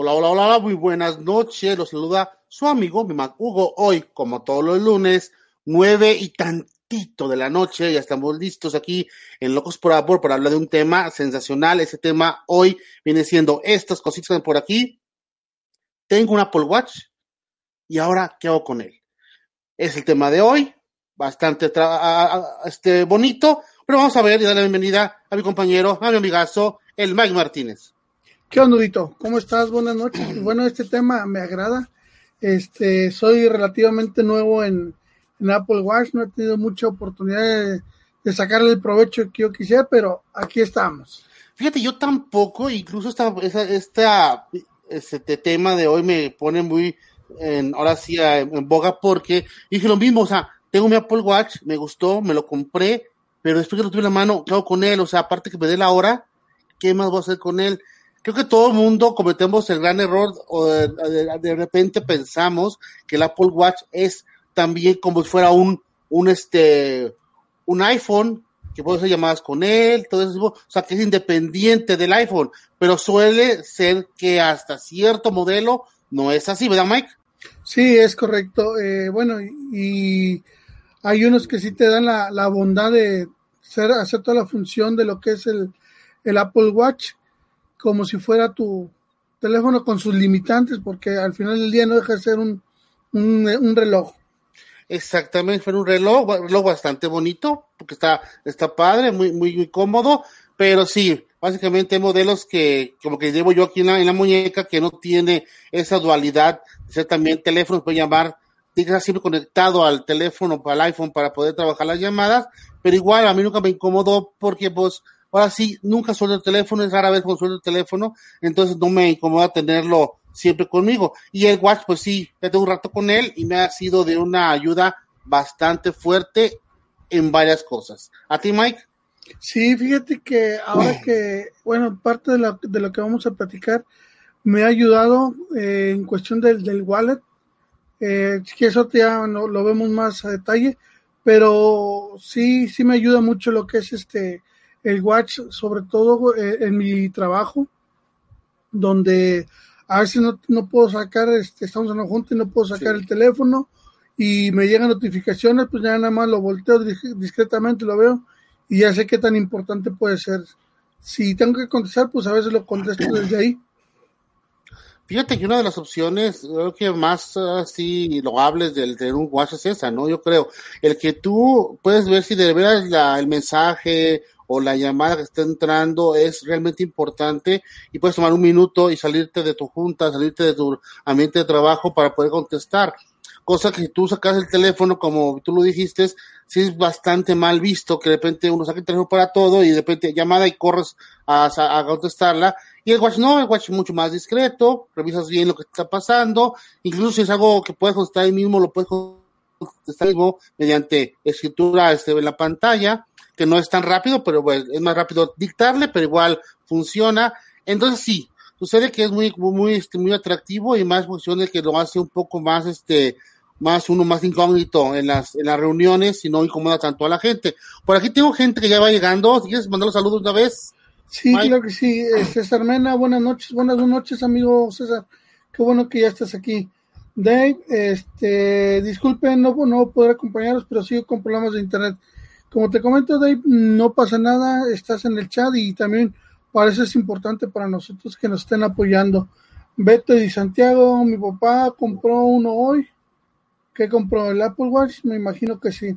Hola, hola, hola, muy buenas noches. Los saluda su amigo, mi Mac Hugo. Hoy, como todos los lunes, nueve y tantito de la noche, ya estamos listos aquí en Locos por Apple para hablar de un tema sensacional. Ese tema hoy viene siendo estas cositas por aquí. Tengo un Apple Watch y ahora, ¿qué hago con él? Es el tema de hoy, bastante este, bonito, pero vamos a ver y darle la bienvenida a mi compañero, a mi amigazo, el Mike Martínez. ¿Qué onda? ¿Cómo estás? Buenas noches. Bueno, este tema me agrada. Este, soy relativamente nuevo en, Apple Watch, no he tenido mucha oportunidad de, sacarle el provecho que yo quisiera, pero aquí estamos. Fíjate, yo tampoco, incluso esta, esta, este tema de hoy me pone muy, en, ahora sí, en boga, porque dije lo mismo, o sea, tengo mi Apple Watch, me gustó, me lo compré, pero después que lo tuve en la mano, ¿qué hago con él? O sea, aparte que me dé la hora, ¿qué más voy a hacer con él? Creo que todo el mundo cometemos el gran error o de, repente pensamos que el Apple Watch es también como si fuera un, un este, un iPhone que puedes hacer llamadas con él, todo eso, o sea, que es independiente del iPhone, pero suele ser que hasta cierto modelo no es así, ¿verdad, Mike? Sí, es correcto. Eh, bueno, y hay unos que sí te dan la, la bondad de hacer, hacer toda la función de lo que es el, el Apple Watch, como si fuera tu teléfono con sus limitantes, porque al final del día no deja de ser un, un, reloj. Exactamente, fue un reloj, reloj bastante bonito, porque está, está padre, muy, muy, muy cómodo, pero sí, básicamente hay modelos que, como que llevo yo aquí en la, en la muñeca, que no tiene esa dualidad de ser también teléfono, puede llamar, tiene que estar siempre conectado al teléfono, al iPhone para poder trabajar las llamadas, pero igual a mí nunca me incomodó porque pues Ahora sí, nunca suelto el teléfono, es rara vez cuando suelto el teléfono, entonces no me incomoda tenerlo siempre conmigo. Y el watch, pues sí, ya tengo un rato con él y me ha sido de una ayuda bastante fuerte en varias cosas. ¿A ti, Mike? Sí, fíjate que ahora que, bueno, parte de lo, de lo que vamos a platicar me ha ayudado eh, en cuestión del, del wallet, eh, que eso ya lo vemos más a detalle, pero sí, sí me ayuda mucho lo que es este el watch, sobre todo eh, en mi trabajo, donde a veces no, no puedo sacar, este, estamos en la junta y no puedo sacar el teléfono y me llegan notificaciones, pues ya nada más lo volteo discretamente, lo veo y ya sé qué tan importante puede ser. Si tengo que contestar, pues a veces lo contesto desde ahí. Fíjate que una de las opciones, creo que más así loables del tener un watch es esa, ¿no? Yo creo, el que tú puedes ver si de veras la, el mensaje o la llamada que está entrando es realmente importante y puedes tomar un minuto y salirte de tu junta, salirte de tu ambiente de trabajo para poder contestar. Cosa que si tú sacas el teléfono, como tú lo dijiste, sí es bastante mal visto que de repente uno saque el teléfono para todo y de repente llamada y corres a, a contestarla. Y el watch no, el watch es mucho más discreto, revisas bien lo que está pasando, incluso si es algo que puedes contestar ahí mismo, lo puedes contestar mismo mediante escritura este, en la pantalla que no es tan rápido, pero bueno, es más rápido dictarle, pero igual funciona. Entonces sí, sucede que es muy, muy, este, muy atractivo y más funciona que lo hace un poco más, este, más uno más incógnito en las, en las reuniones y no incomoda tanto a la gente. Por aquí tengo gente que ya va llegando. ¿Quieres mandar los saludos una vez? Sí, claro que sí. Eh, César Mena, buenas noches, buenas noches, amigo César. Qué bueno que ya estás aquí. Dave, este, disculpen, no, no poder acompañaros, pero sigo con problemas de internet. Como te comento, Dave, no pasa nada, estás en el chat y también para eso es importante para nosotros que nos estén apoyando. Beto y Santiago, mi papá compró uno hoy. ¿Qué compró? ¿El Apple Watch? Me imagino que sí.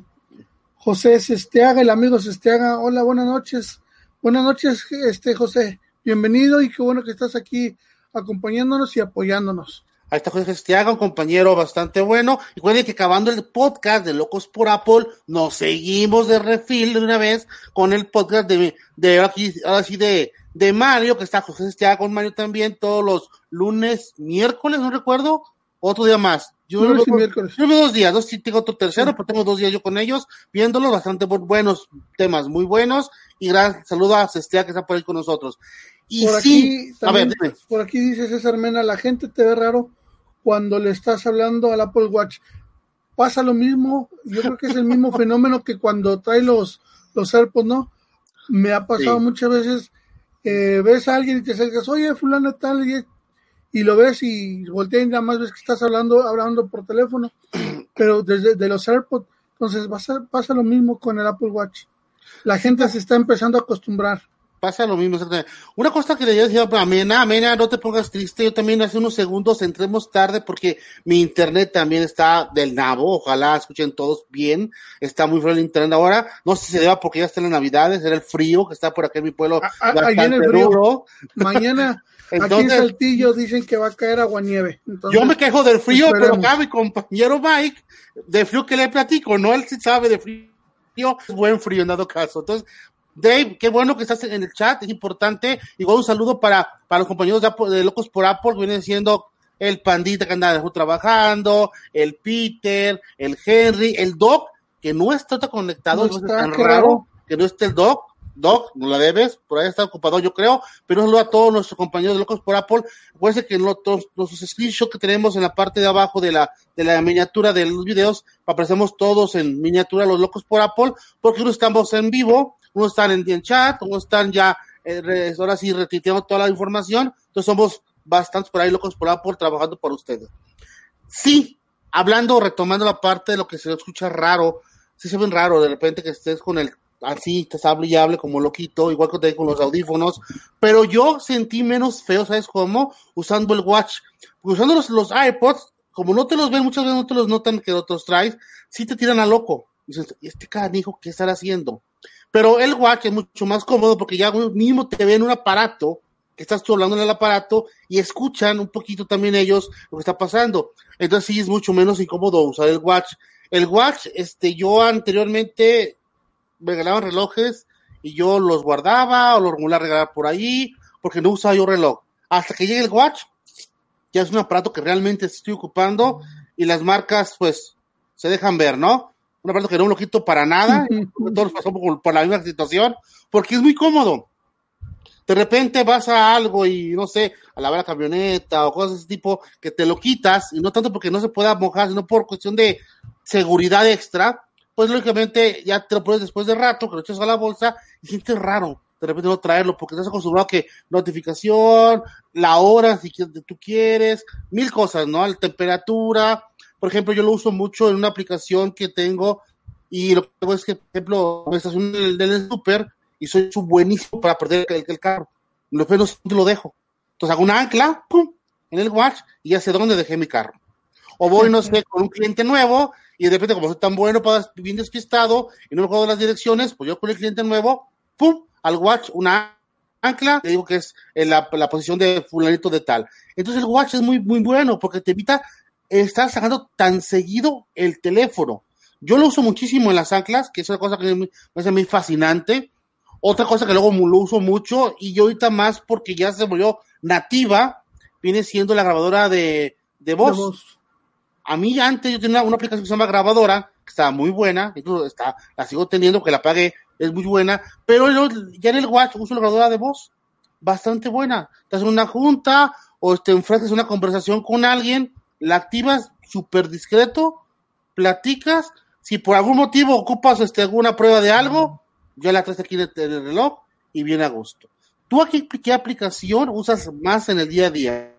José Sesteaga, el amigo Sesteaga. Hola, buenas noches. Buenas noches, este José. Bienvenido y qué bueno que estás aquí acompañándonos y apoyándonos. Ahí está José Gestiaga, un compañero bastante bueno. Y recuerden que acabando el podcast de Locos por Apple, nos seguimos de refil de una vez con el podcast de, de aquí, ahora sí, de, de Mario, que está José Estiaga con Mario también, todos los lunes, miércoles, no recuerdo, otro día más. Yo veo- miércoles. yo dos días, dos, sí tengo otro tercero, pero tengo dos días yo con ellos, viéndolos, bastante bu- buenos temas, muy buenos, y gran saludo a Cestea que está por ahí con nosotros. Y Por sí, aquí, a ver, también, dime. por aquí dice César Mena, la gente te ve raro cuando le estás hablando al Apple Watch. Pasa lo mismo, yo creo que es el mismo fenómeno que cuando trae los, los AirPods, ¿no? Me ha pasado Sí. muchas veces, eh, ves a alguien y te acercas, oye, fulano tal, y, y lo ves y volteas y nada más ves que estás hablando, hablando por teléfono, pero desde de los AirPods, entonces pasa, pasa lo mismo con el Apple Watch. La gente se está empezando a acostumbrar. Pasa lo mismo, exactamente. Una cosa que le decía a Amena, Amena, no te pongas triste, yo también hace unos segundos entremos tarde porque mi internet también está del nabo, ojalá escuchen todos bien, está muy frío el internet ahora, no sé si se deba porque ya están las navidades, era el frío que está por aquí en mi pueblo, Ah, ah, ahí viene el frío. duro. Mañana aquí en Entonces- Saltillo dicen que va a caer aguanieve. Entonces, Yo me quejo del frío, pero acá mi compañero Mike, de frío que le platico, no él sí sabe de frío, es buen frío en dado caso. Entonces, Dave, qué bueno que estás en el chat, es importante. Igual un saludo para, para los compañeros de, Apple- de Locos por Apple, que vienen siendo el Pandita que anda trabajando, el Peter, el Henry, el Doc, que no está tan conectado, No no está, tan raro, que no esté el Doc. Doc, no la debes, por ahí está ocupado, yo creo, pero un saludo a todos nuestros compañeros de Locos por Apple. Acuérdense que los, los, los screenshots que tenemos en la parte de abajo de la, de la miniatura de los videos, aparecemos todos en miniatura los Locos por Apple, porque unos estamos en vivo, unos están en, en chat, unos están ya, eh, ahora sí, retuiteando toda la información, entonces somos bastantes por ahí Locos por Apple trabajando por ustedes. Sí, hablando, retomando la parte de lo que se escucha raro, sí se ven raro de repente que estés con el así, te hable y hable como loquito, igual que te con los audífonos, pero yo sentí menos feo, ¿sabes cómo? Usando el watch, usando los, los iPods, como no te los ven, muchas veces no te los notan que otros traes, sí te tiran a loco. Dices, este canijo, ¿qué estará haciendo? Pero el watch es mucho más cómodo porque ya mismo te ven un aparato, que estás tú hablando en el aparato y escuchan un poquito también ellos lo que está pasando. Entonces sí es mucho menos incómodo usar el watch. El watch, este, yo anteriormente me regalaban relojes y yo los guardaba o los regular regalar por ahí porque no usaba yo reloj. Hasta que llegue el watch, ya es un aparato que realmente estoy ocupando y las marcas pues se dejan ver, ¿no? Un aparato que no lo quito para nada, todos pasamos por, por la misma situación, porque es muy cómodo. De repente vas a algo y no sé, a lavar la camioneta o cosas de ese tipo que te lo quitas y no tanto porque no se pueda mojar, sino por cuestión de seguridad extra, pues lógicamente ya te lo pones después de rato, que lo echas a la bolsa y sientes raro de repente no traerlo porque estás acostumbrado a que notificación, la hora si tú quieres, mil cosas, ¿no? La temperatura, por ejemplo, yo lo uso mucho en una aplicación que tengo y lo que hago es que, por ejemplo, me estaciono en el, súper y soy buenísimo para perder el, el carro. Sé dónde lo dejo. Entonces hago una ancla, pum, en el watch y ya sé dónde dejé mi carro. O voy, no sé, con un cliente nuevo y de repente, como soy tan bueno, para bien despistado y no me acuerdo las direcciones, pues yo con el cliente nuevo, pum, al watch, una ancla, le digo que es en la, la posición de fulanito de tal. Entonces el watch es muy, muy bueno porque te evita estar sacando tan seguido el teléfono. Yo lo uso muchísimo en las anclas, que es una cosa que me parece muy fascinante. Otra cosa que luego lo uso mucho y yo ahorita más porque ya se volvió nativa, viene siendo la grabadora de, de voz. De voz. A mí antes yo tenía una aplicación que se llama Grabadora, que estaba muy buena, incluso está, la sigo teniendo, porque la pagué, es muy buena, pero yo ya en el Watch uso la grabadora de voz, bastante buena. Estás en una junta o te enfrentas a una conversación con alguien, la activas súper discreto, platicas, si por algún motivo ocupas este, alguna prueba de algo, ya la traes aquí en el, reloj y viene a gusto. ¿Tú aquí qué aplicación usas más en el día a día?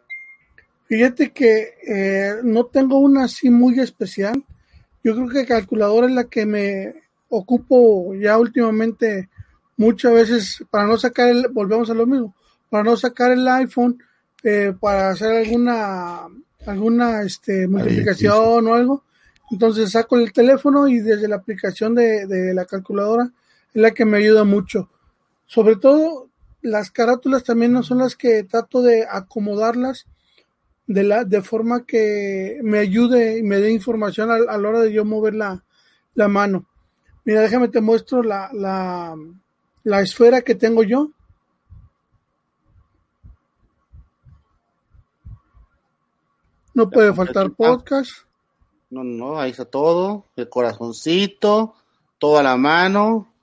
Fíjate que eh, no tengo una así muy especial. Yo creo que calculadora es la que me ocupo ya últimamente muchas veces para no sacar el, volvemos a lo mismo, para no sacar el iPhone, eh, para hacer alguna alguna este multiplicación o algo. Entonces saco el teléfono y desde la aplicación de, de la calculadora es la que me ayuda mucho. Sobre todo las carátulas también no son las que trato de acomodarlas de la de forma que me ayude y me dé información a, a la hora de yo mover la, la mano. Mira, déjame te muestro la, la, la esfera que tengo yo. No puede faltar podcast. No, no, ahí está todo. El corazoncito, toda la mano.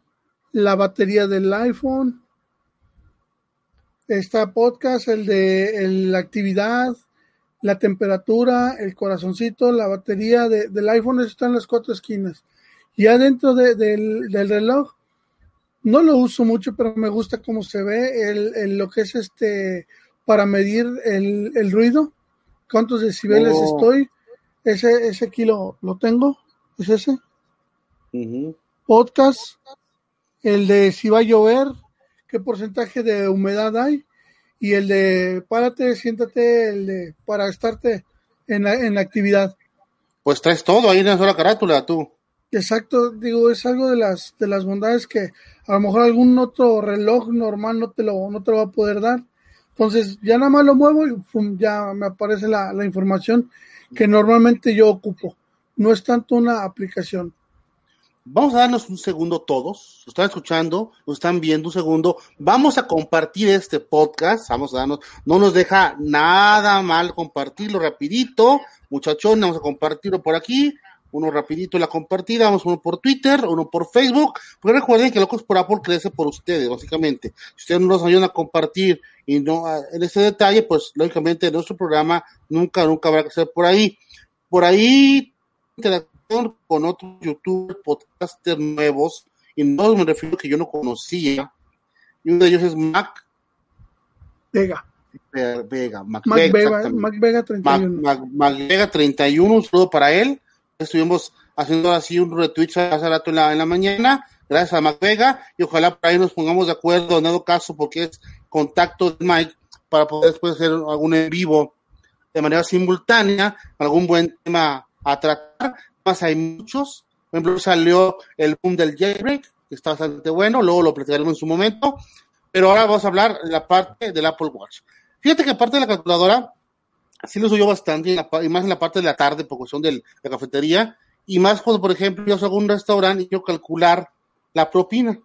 La batería del iPhone. Está podcast, el de la actividad, la temperatura, el corazoncito, la batería del iPhone, eso está en las cuatro esquinas. Y adentro del, reloj, no lo uso mucho, pero me gusta cómo se ve el, lo que es este para medir el, ruido, cuántos decibeles oh. estoy. Ese, ese aquí lo, tengo, es ese. Podcast, el de si va a llover, qué porcentaje de humedad hay, y el de párate, siéntate, el de para estarte en la, en la actividad. Pues traes todo ahí en una sola carátula, tú. Exacto, digo, es algo de las de las bondades que a lo mejor algún otro reloj normal no te lo, no te lo va a poder dar. Entonces, ya nada más lo muevo y ya me aparece la, información que normalmente yo ocupo. No es tanto una aplicación. Vamos a darnos un segundo todos. Lo están escuchando, lo están viendo un segundo. Vamos a compartir este podcast. Vamos a darnos, no nos deja nada mal compartirlo rapidito. Muchachones, vamos a compartirlo por aquí uno rapidito la compartida, vamos uno por Twitter, uno por Facebook, porque recuerden que Locos por Apple crece por ustedes, básicamente. Si ustedes no nos ayudan a compartir y no ah, en ese detalle, pues lógicamente nuestro programa nunca, nunca habrá que ser por ahí. Por ahí, interacción con otros youtubers, podcasters nuevos, y no me refiero a que yo no conocía, y uno de ellos es Mac Vega. Vega, Mac, Vega, Mac Vega 31. Mac Vega 31, un saludo para él estuvimos haciendo así un retweet hace rato en la, la mañana, gracias a Mac Vega, y ojalá por ahí nos pongamos de acuerdo, en dado caso, porque es contacto de Mike, para poder después hacer algún en vivo de manera simultánea, algún buen tema a tratar. Más hay muchos. Por ejemplo, salió el boom del jailbreak, que está bastante bueno, luego lo platicaremos en su momento. Pero ahora vamos a hablar de la parte del Apple Watch. Fíjate que aparte de la calculadora, sí lo uso yo bastante, y, más en la parte de la tarde, por cuestión de la cafetería, y más cuando, por ejemplo, yo hago un restaurante y quiero calcular la propina.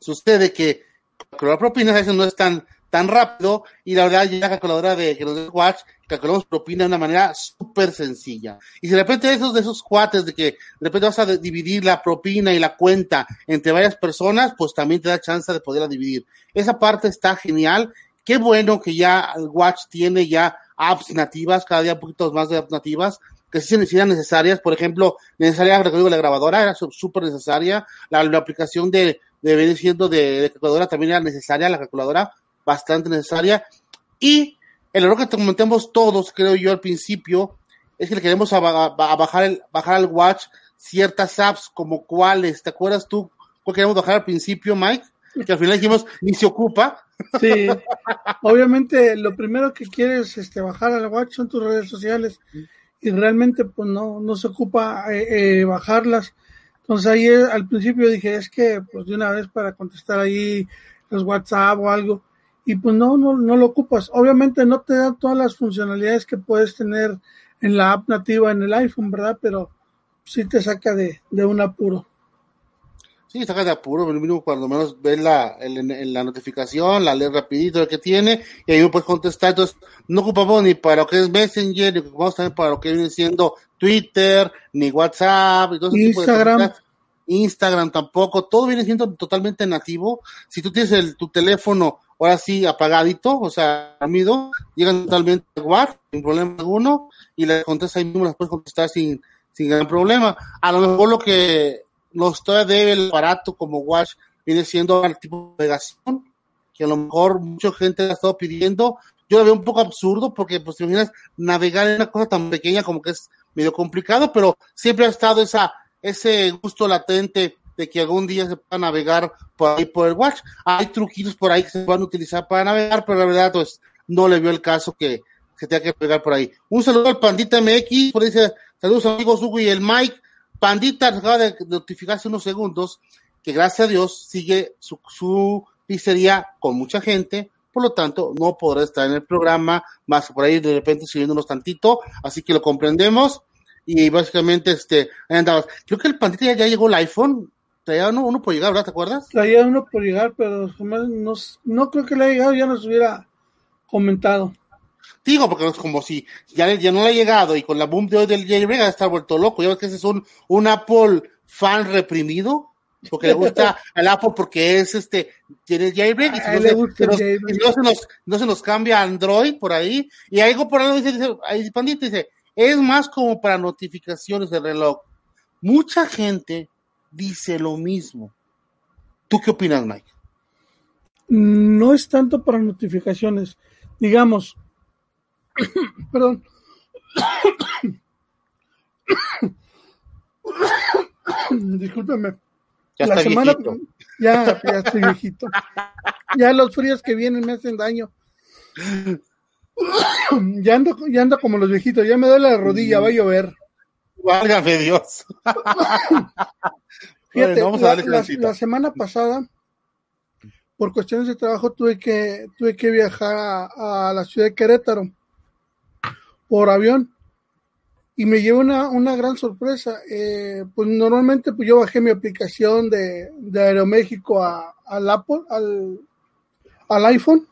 Sucede que calcular propina a veces no es tan, tan rápido, y la verdad, ya la calculadora de que nos Watch, calculamos propina de una manera súper sencilla. Y si de repente esos de esos cuates de que de repente vas a dividir la propina y la cuenta entre varias personas, pues también te da chance de poderla dividir. Esa parte está genial. Qué bueno que ya el Watch tiene ya apps nativas, cada día un poquito más de apps nativas, que sí se necesarias, por ejemplo, necesaria, la grabadora era súper necesaria, la, aplicación de, de venir siendo de, calculadora también era necesaria, la calculadora bastante necesaria, y el error que comentemos todos, creo yo, al principio, es que le queremos a, bajar, el, bajar al watch ciertas apps como cuáles, ¿te acuerdas tú cuál queremos bajar al principio, Mike? Que al final dijimos, ni se ocupa, Sí, obviamente lo primero que quieres este, bajar al watch son tus redes sociales y realmente pues no, no se ocupa eh, eh, bajarlas. Entonces ahí eh, al principio dije, es que pues de una vez para contestar ahí los WhatsApp o algo y pues no, no, no lo ocupas. Obviamente no te da todas las funcionalidades que puedes tener en la app nativa en el iPhone, ¿verdad? Pero sí te saca de, de un apuro. Sí, saca de apuro, mínimo cuando menos ves la, la notificación, la lees rapidito de que tiene, y ahí me puedes contestar. Entonces, no ocupamos ni para lo que es Messenger, ni ocupamos también para lo que viene siendo Twitter, ni WhatsApp, Instagram. Instagram tampoco, todo viene siendo totalmente nativo. Si tú tienes el, tu teléfono ahora sí apagadito, o sea, dormido, llegan totalmente igual, sin problema alguno, y le contestas ahí mismo, las puedes contestar sin, sin gran problema. A lo mejor lo que nos todavía el aparato como Watch viene siendo el tipo de navegación que a lo mejor mucha gente ha estado pidiendo. Yo lo veo un poco absurdo porque, pues, te imaginas navegar en una cosa tan pequeña como que es medio complicado, pero siempre ha estado esa, ese gusto latente de que algún día se pueda navegar por ahí por el Watch. Hay truquitos por ahí que se van a utilizar para navegar, pero la verdad, pues, no le vio el caso que se tenga que pegar por ahí. Un saludo al Pandita MX, por dice, saludos amigos Hugo y el Mike. Pandita acaba de notificar hace unos segundos que gracias a Dios sigue su, pizzería con mucha gente, por lo tanto no podrá estar en el programa, más por ahí de repente siguiéndonos tantito, así que lo comprendemos y básicamente este, ahí andabas. Creo que el Pandita ya, llegó el iPhone, traía uno, uno por llegar, ¿verdad? ¿Te acuerdas? Traía uno por llegar, pero no, no creo que le haya llegado, ya nos hubiera comentado. Digo, porque es como si ya, ya no le ha llegado y con la boom de hoy del jailbreak ha estar vuelto loco. Ya ves que ese es un, un Apple fan reprimido, porque le gusta al Apple porque es este, tiene el jailbreak y, si no, se, nos, y no, se, nos, no se nos cambia Android por ahí. Y algo por ahí dice, dice ahí Pandita dice, es más como para notificaciones del reloj. Mucha gente dice lo mismo. ¿Tú qué opinas, Mike? No es tanto para notificaciones. Digamos, perdón. Discúlpeme. Ya la semana, viejito. Ya, ya estoy viejito. Ya los fríos que vienen me hacen daño. Ya ando, ya ando como los viejitos, ya me duele la rodilla, va a llover. Válgame Dios. Fíjate, bueno, la, la, la, semana pasada, por cuestiones de trabajo, tuve que, tuve que viajar a, a la ciudad de Querétaro por avión y me llevó una, una gran sorpresa. Eh, pues normalmente pues yo bajé mi aplicación de, de Aeroméxico a, al Apple, al, al iPhone.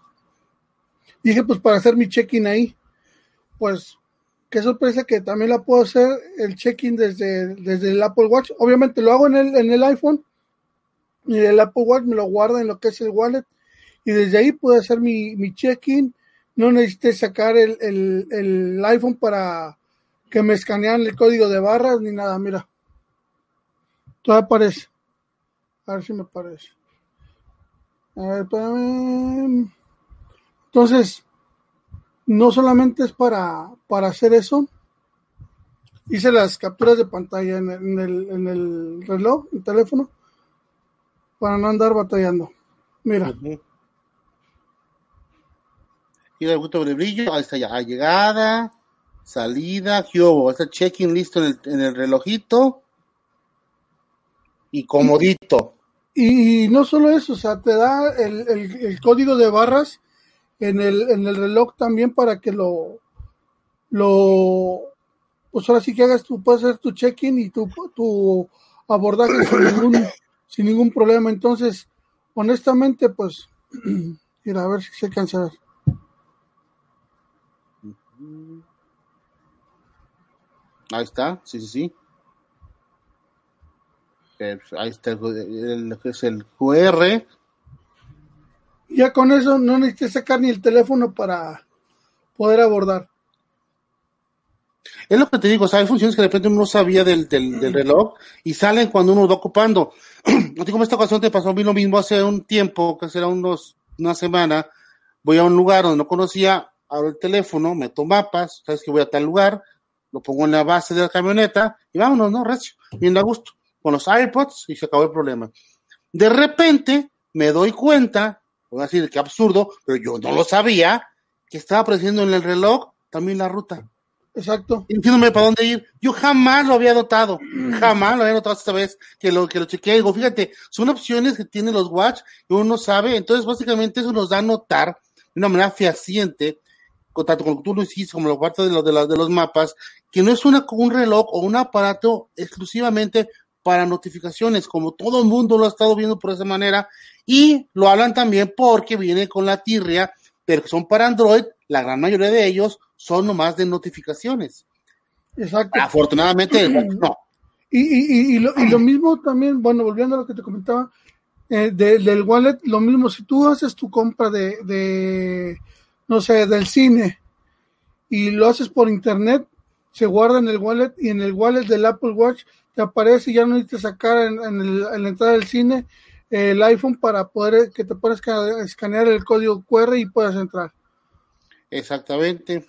Dije pues para hacer mi check-in ahí. Pues qué sorpresa que también la puedo hacer el check-in desde, desde el Apple Watch. Obviamente lo hago en el, en el iPhone y el Apple Watch me lo guarda en lo que es el wallet y desde ahí puedo hacer mi, mi check-in. No necesité sacar el, el, el iPhone para que me escanean el código de barras ni nada, mira. Todo aparece. A ver si me parece. A ver. Entonces, no solamente es para, para hacer eso. Hice las capturas de pantalla en el, en el, en el reloj, el teléfono, para no andar batallando. Mira. Y el gusto de brillo, ahí está ya, llegada salida, ¿qué hubo? Está check-in listo en el, en el, relojito y comodito. Y, no solo eso, o sea, te da el, el, código de barras en el, en el reloj también para que lo, lo, pues ahora sí que hagas tú, puedes hacer tu check-in y tu, tu abordaje sin ningún, sin ningún problema. Entonces, honestamente, pues, mira, a ver si se ver. Ahí está, sí, sí, sí. Ahí está el, que es el QR. Ya con eso no necesitas sacar ni el teléfono para poder abordar. Es lo que te digo, o sea, hay funciones que de repente uno no sabía del, del, del reloj y salen cuando uno va ocupando. No digo, esta ocasión te pasó a mí lo mismo hace un tiempo, que será unos, una semana. Voy a un lugar donde no conocía, abro el teléfono, meto mapas, sabes que voy a tal lugar, lo pongo en la base de la camioneta y vámonos, ¿no? Recio, bien a gusto, con los AirPods y se acabó el problema. De repente me doy cuenta, voy a decir que absurdo, pero yo no lo sabía, que estaba apareciendo en el reloj también la ruta. Exacto. Diciéndome para dónde ir. Yo jamás lo había notado, jamás lo había notado esta vez que lo, que lo chequeé. Digo, fíjate, son opciones que tienen los watch y uno sabe, entonces básicamente eso nos da a notar de una manera fehaciente tanto tú lo hiciste, como la parte de, lo, de, la, de los mapas, que no es una, un reloj o un aparato exclusivamente para notificaciones, como todo el mundo lo ha estado viendo por esa manera, y lo hablan también porque viene con la tirria, pero que son para Android, la gran mayoría de ellos son nomás de notificaciones. Exacto. Afortunadamente, no. Y, y, y, lo, y, lo, mismo también, bueno, volviendo a lo que te comentaba, eh, de, del wallet, lo mismo, si tú haces tu compra de, de no sé, del cine y lo haces por internet, se guarda en el wallet y en el wallet del Apple Watch te aparece y ya no necesitas sacar en, en, el, en la entrada del cine eh, el iPhone para poder que te puedas escanear el código QR y puedas entrar. Exactamente.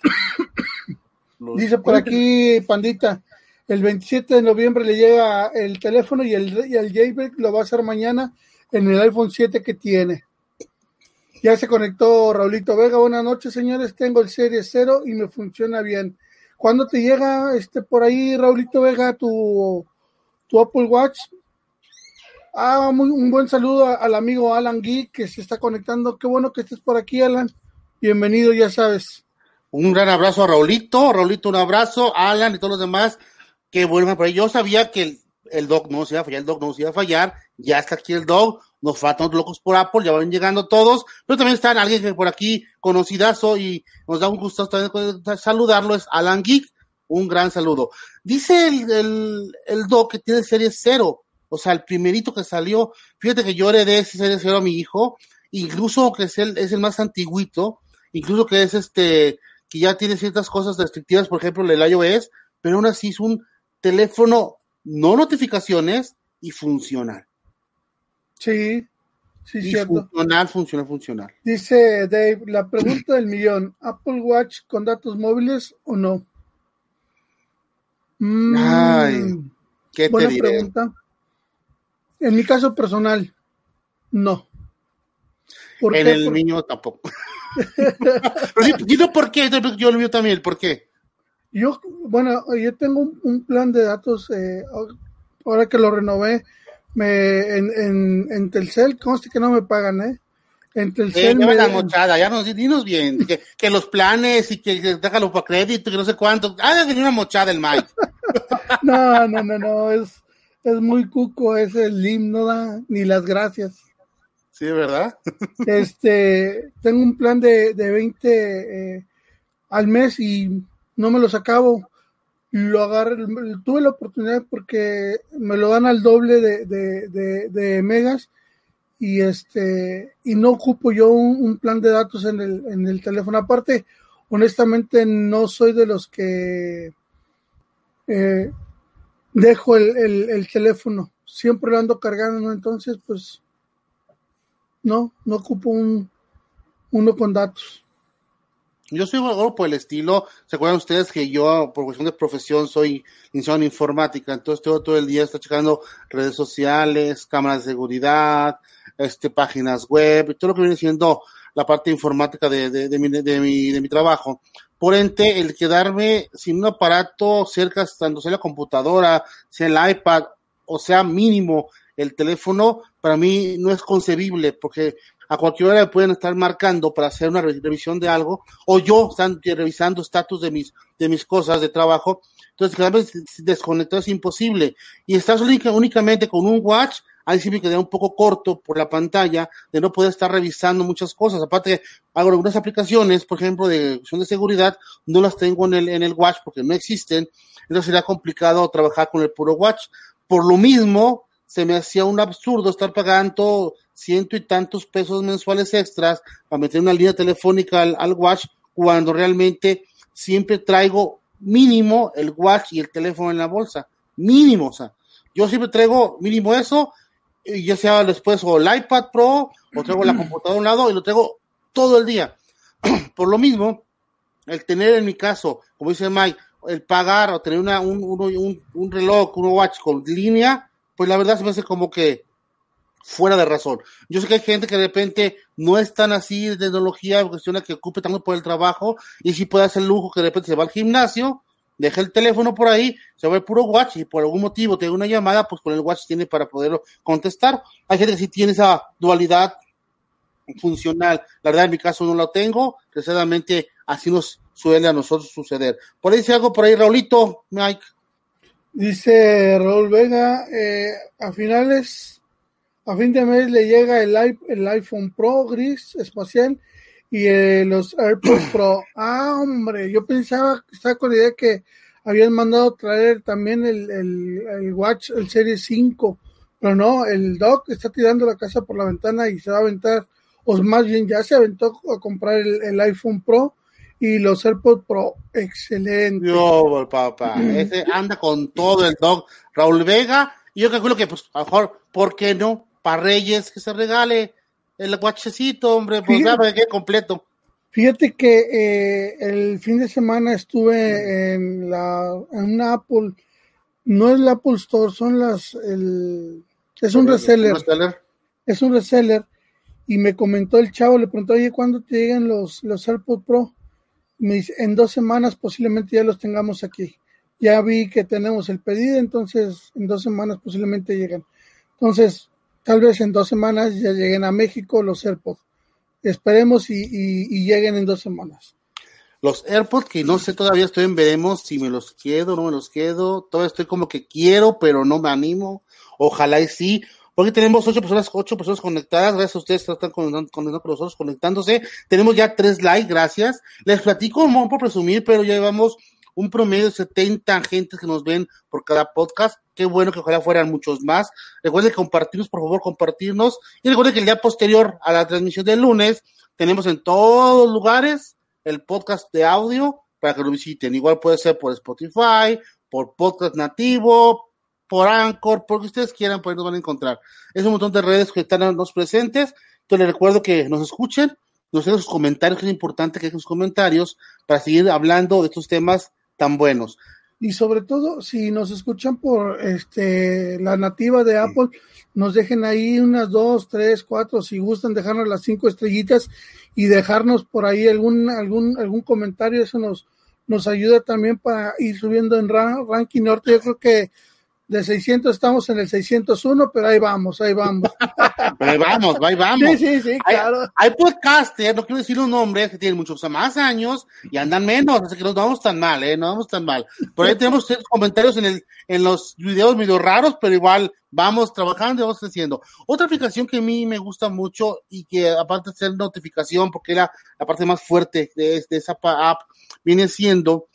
Dice por aquí, Pandita, el 27 de noviembre le llega el teléfono y el, y el jailbreak lo va a hacer mañana en el iPhone 7 que tiene. Ya se conectó Raulito Vega. Buenas noches, señores. Tengo el Serie 0 y me funciona bien. ¿Cuándo te llega este por ahí, Raulito Vega, tu, Apple Watch? Ah, muy, un buen saludo al amigo Alan Gui que se está conectando. Qué bueno que estés por aquí, Alan. Bienvenido, ya sabes. Un gran abrazo a Raulito. Raulito, un abrazo. Alan y todos los demás que vuelvan por ahí. Yo sabía que el, el doc no se iba a fallar, el doc no se iba a fallar ya está aquí el dog, nos faltan locos por Apple, ya van llegando todos, pero también está alguien que por aquí conocidazo y nos da un gusto también saludarlo, es Alan Geek, un gran saludo. Dice el, el, dog que tiene serie cero, o sea, el primerito que salió, fíjate que yo heredé ese serie cero a mi hijo, incluso que es el, es el más antiguito, incluso que es este, que ya tiene ciertas cosas restrictivas, por ejemplo, el iOS, pero aún así es un teléfono no notificaciones y funcional. Sí, sí, Y cierto. funcional, funcional, funcional. Dice Dave, la pregunta del millón, ¿Apple Watch con datos móviles o no? Mm, Ay, ¿Qué te buena diré? pregunta. En mi caso personal, no. ¿Por En qué? el Por- mío tampoco. Pero sí, por qué, yo el mío también, ¿por qué? Yo, bueno, yo tengo un, un plan de datos, eh, ahora que lo renové, me, en, en, en Telcel, conste que no me pagan, ¿eh? En Eh, Telcel ya me- la mochada, ya nos, dinos bien, que, que los planes y que, que déjalo para crédito, que no sé cuánto. Ah, ya tenía una mochada el Mike. No, no, no, no, es, es muy cuco ese Slim, no da ni las gracias. Sí, ¿verdad? Este, tengo un plan de, de 20 eh, al mes y no me los acabo. Lo agarré, tuve la oportunidad porque me lo dan al doble de, de, de- megas y este y no ocupo yo un, plan de datos en el, en el teléfono. Aparte, honestamente no soy de los que eh, dejo el, el- el teléfono. Siempre lo ando cargando. Entonces, pues no, no ocupo un uno con datos. Yo soy algo por el estilo. ¿Se acuerdan ustedes que yo, por cuestión de profesión, soy licenciado en informática? Entonces, todo, todo el día está checando redes sociales, cámaras de seguridad, este, páginas web, todo lo que viene siendo la parte informática de, de, de mi, de, mi, de mi trabajo. Por ente, el quedarme sin un aparato cerca, tanto sea la computadora, sea el iPad, o sea mínimo el teléfono, para mí no es concebible, porque a cualquier hora me pueden estar marcando para hacer una re- revisión de algo, o yo están revisando estatus de mis, de mis cosas de trabajo. Entonces, cada vez desconectado es imposible. Y estás única- únicamente con un watch, ahí sí me quedé un poco corto por la pantalla de no poder estar revisando muchas cosas. Aparte, hago algunas aplicaciones, por ejemplo, de cuestión de seguridad, no las tengo en el, en el watch porque no existen. Entonces sería complicado trabajar con el puro watch. Por lo mismo, se me hacía un absurdo estar pagando ciento y tantos pesos mensuales extras para meter una línea telefónica al, watch cuando realmente siempre traigo mínimo el watch y el teléfono en la bolsa. Mínimo, o sea, yo siempre traigo mínimo eso, y ya sea después o el iPad Pro o traigo la computadora a un lado y lo traigo todo el día. Por lo mismo, el tener en mi caso, como dice Mike, el pagar o tener una, un, un, un reloj, un watch con línea, pues la verdad se me hace como que fuera de razón. Yo sé que hay gente que de repente no es tan así de tecnología, cuestión de que ocupe tanto por el trabajo y si puede hacer lujo que de repente se va al gimnasio, deja el teléfono por ahí, se va el puro watch y por algún motivo tiene una llamada, pues con el watch tiene para poderlo contestar. Hay gente que sí tiene esa dualidad funcional. La verdad, en mi caso no lo tengo. Desgraciadamente, así nos suele a nosotros suceder. Por ahí dice algo por ahí, Raulito, Mike. Dice Raúl Vega, eh, a finales, a fin de mes le llega el, el iPhone Pro gris espacial y eh, los AirPods Pro. Ah, hombre, yo pensaba, estaba con la idea que habían mandado traer también el, el, el Watch, el Serie 5, pero no, el Doc está tirando la casa por la ventana y se va a aventar, o más bien ya se aventó a comprar el, el iPhone Pro y los AirPods Pro. Excelente. Yo, papá, ese anda con todo el dog. Raúl Vega, y yo calculo que, pues, a lo mejor, ¿por qué no? Para Reyes, que se regale el guachecito, hombre, pues Fíjate. que completo. Fíjate que eh, el fin de semana estuve en la en una Apple, no es la Apple Store, son las el es un reseller, reseller. es un reseller y me comentó el chavo, le preguntó, oye, ¿cuándo te llegan los los AirPods Pro? En dos semanas posiblemente ya los tengamos aquí. Ya vi que tenemos el pedido, entonces en dos semanas posiblemente llegan. Entonces, tal vez en dos semanas ya lleguen a México los AirPods. Esperemos y, y- lleguen en dos semanas. Los AirPods, que no sé todavía, estoy en veremos si me los quedo no me los quedo. Todavía estoy como que quiero, pero no me animo. Ojalá y sí, porque tenemos ocho personas, ocho personas conectadas, gracias a ustedes que están con, con, nosotros conectándose. Tenemos ya tres likes, gracias. Les platico, no por presumir, pero ya llevamos un promedio de 70 agentes que nos ven por cada podcast. Qué bueno que ojalá fueran muchos más. Recuerden compartirnos, por favor, compartirnos. Y recuerden que el día posterior a la transmisión del lunes tenemos en todos lugares el podcast de audio para que lo visiten. Igual puede ser por Spotify, por podcast nativo, por Anchor, porque ustedes quieran, pues nos van a encontrar. Es un montón de redes que están los presentes. Entonces les recuerdo que nos escuchen, nos den sus comentarios, que es importante que hagan sus comentarios para seguir hablando de estos temas tan buenos. Y sobre todo, si nos escuchan por este la nativa de Apple, nos dejen ahí unas dos, tres, cuatro, si gustan dejarnos las cinco estrellitas y dejarnos por ahí algún algún algún comentario, eso nos nos ayuda también para ir subiendo en ranking norte. Yo creo que de 600 estamos en el 601, pero ahí vamos, ahí vamos. ahí vamos, ahí vamos. Sí, sí, sí, claro. Hay, podcasters, no quiero decir un nombre, que tienen muchos más años y andan menos, así que no vamos tan mal, ¿eh? No vamos tan mal. Por ahí tenemos comentarios en, el, en los videos medio raros, pero igual vamos trabajando y vamos haciendo. Otra aplicación que a mí me gusta mucho y que aparte de ser notificación, porque era la parte más fuerte de, de esa app, viene siendo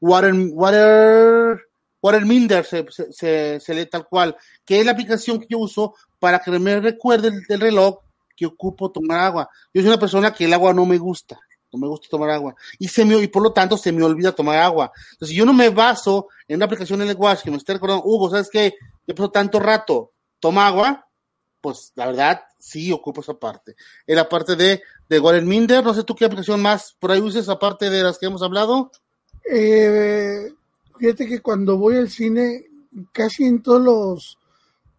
Water, Water Waterminder se, se, se, lee tal cual, que es la aplicación que yo uso para que me recuerde del reloj que ocupo tomar agua. Yo soy una persona que el agua no me gusta, no me gusta tomar agua, y se me, y por lo tanto se me olvida tomar agua. Entonces, yo no me baso en una aplicación el watch que me esté recordando, Hugo, ¿sabes qué? Ya pasó tanto rato, toma agua, pues la verdad sí ocupo esa parte. En la parte de, de Waterminder, no sé tú qué aplicación más por ahí uses aparte de las que hemos hablado. Eh, Fíjate que cuando voy al cine, casi en todos los,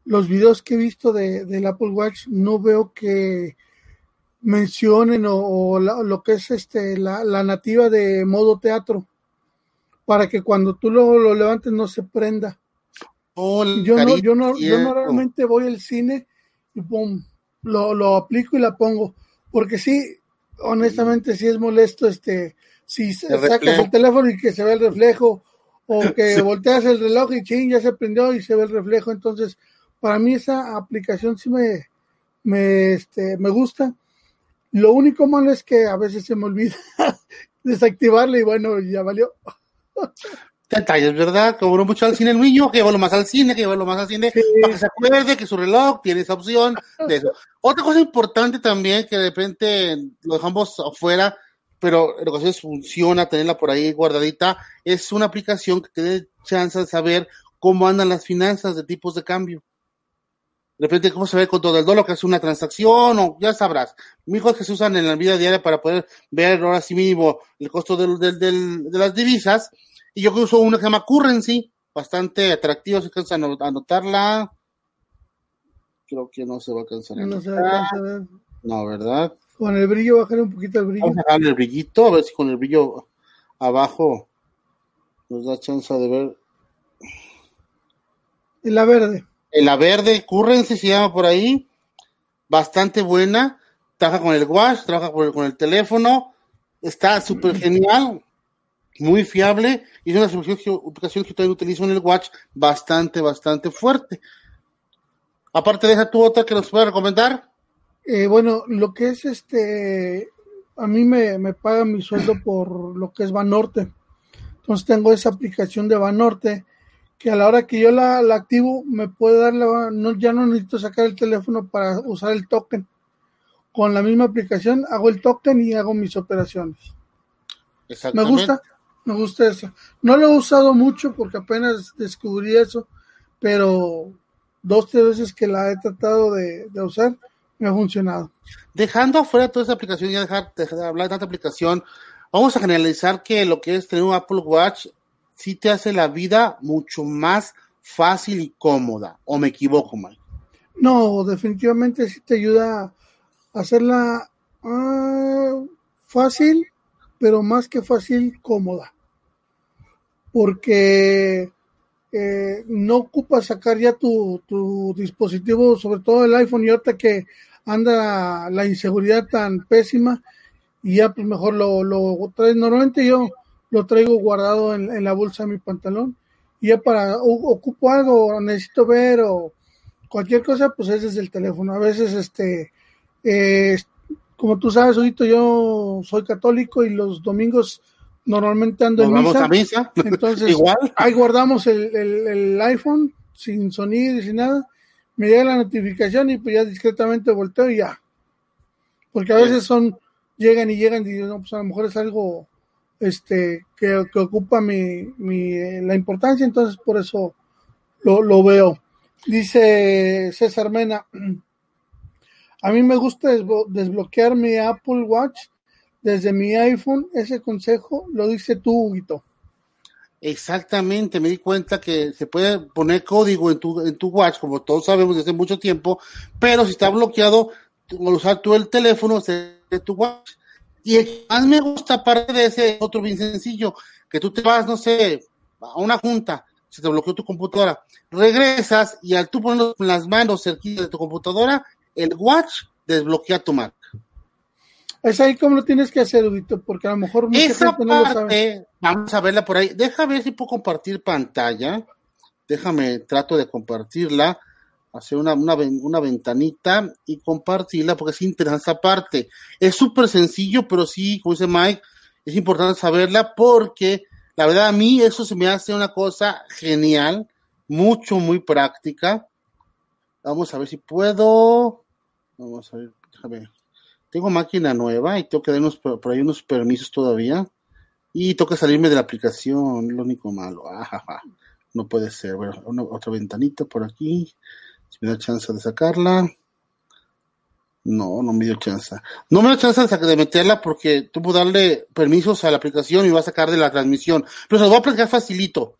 los videos que he visto de, del Apple Watch, no veo que mencionen o, lo que es este la, nativa de modo teatro para que cuando tú lo, lo levantes no se prenda. Oh, yo, no, yo, no, yo normalmente voy al cine y pum, lo, lo aplico y la pongo. Porque sí, honestamente sí es molesto este si sacas el teléfono y que se ve el reflejo o que volteas el reloj y ching, ya se prendió y se ve el reflejo. Entonces, para mí esa aplicación sí me, me, este, me gusta. Lo único malo es que a veces se me olvida desactivarla y bueno, ya valió. Detalles, ¿verdad? No mucho al cine el niño, que llevarlo más al cine, que llevarlo más al cine, para que se acuerde que su reloj tiene esa opción de eso. Otra cosa importante también, que de repente lo dejamos afuera, pero en ocasiones funciona tenerla por ahí guardadita. Es una aplicación que te dé chance de saber cómo andan las finanzas de tipos de cambio. De repente, cómo se ve con todo el dólar, que es una transacción, o ya sabrás. Mijos que se usan en la vida diaria para poder ver ahora sí mismo el costo de las divisas. Y yo uso una que se llama Currency, bastante atractiva, si cansan a anotarla. Creo que no se va a cansar. No se va a cansar. No, ¿verdad? Con el brillo, bajar un poquito el brillo. Vamos a bajar el brillito, a ver si con el brillo abajo nos da chance de ver. En la verde. En la verde, Currency se llama por ahí. Bastante buena. Trabaja con el watch, trabaja con el, teléfono. Está súper genial. Muy fiable. Y es una aplicación que también utilizo en el watch bastante, bastante fuerte. Aparte de esa, ¿tú otra que nos puedes recomendar? Eh, bueno, lo que es este, a mí me, me pagan mi sueldo por lo que es Banorte. Entonces tengo esa aplicación de Banorte que a la hora que yo la, activo me puede dar la, no, ya no necesito sacar el teléfono para usar el token. Con la misma aplicación hago el token y hago mis operaciones. Me gusta, me gusta eso. No lo he usado mucho porque apenas descubrí eso, pero dos, tres veces que la he tratado de usar, me ha funcionado. Dejando afuera toda esa aplicación y dejar, de hablar de tanta aplicación, vamos a generalizar que lo que es tener un Apple Watch sí te hace la vida mucho más fácil y cómoda. ¿O me equivoco, Mike? No, definitivamente sí te ayuda a hacerla ah, fácil, pero más que fácil, cómoda. Porque eh, no ocupa sacar ya tu, tu, dispositivo, sobre todo el iPhone, y ahorita que anda la inseguridad tan pésima y ya pues mejor lo, lo traes. Normalmente yo lo traigo guardado en, la bolsa de mi pantalón y ya para ocupo algo, necesito ver o, cualquier cosa, pues es desde el teléfono. A veces, este, eh, como tú sabes, ahorita yo soy católico y los domingos normalmente ando en misa. Vamos a misa. Entonces, Igual. ahí guardamos el, el, el iPhone sin sonido y sin nada. Me llega la notificación y pues ya discretamente volteo y ya. Porque a veces son, llegan y llegan y no, pues a lo mejor es algo este que, que ocupa mi, mi, eh, la importancia, entonces por eso lo, lo veo. Dice César Mena, a mí me gusta desblo- desbloquear mi Apple Watch desde mi iPhone. Ese consejo lo dice tú, Huguito. Exactamente, me di cuenta que se puede poner código en tu, en tu watch, como todos sabemos desde mucho tiempo, pero si está bloqueado, al usar tú el teléfono de tu watch. Y el que más me gusta, aparte de ese, otro bien sencillo, que tú te vas, no sé, a una junta, se te bloqueó tu computadora, regresas y al tú ponerlo con las manos cerquita de tu computadora, el watch desbloquea tu Mac. Es ahí como lo tienes que hacer, Huguito, porque a lo mejor mucha Esa gente no lo sabe. parte, vamos a verla por ahí. Deja ver si puedo compartir pantalla. Déjame, trato de compartirla, hacer una, una, ven- una ventanita y compartirla porque es interesante esa parte. Es súper sencillo, pero sí, como dice Mike, es importante saberla porque la verdad a mí eso se me hace una cosa genial, mucho, muy práctica. Vamos a ver si puedo. Vamos a ver, déjame. Tengo máquina nueva y tengo que dar unos, por ahí unos permisos todavía. Y que salirme de la aplicación, lo único malo. Ajaja. No puede ser. Bueno, otra ventanita por aquí. Si me da chance de sacarla. No, no me dio chance. No me dio chance de, meterla porque puedes darle permisos a la aplicación y va a sacar de la transmisión. Pero se lo voy a explicar facilito.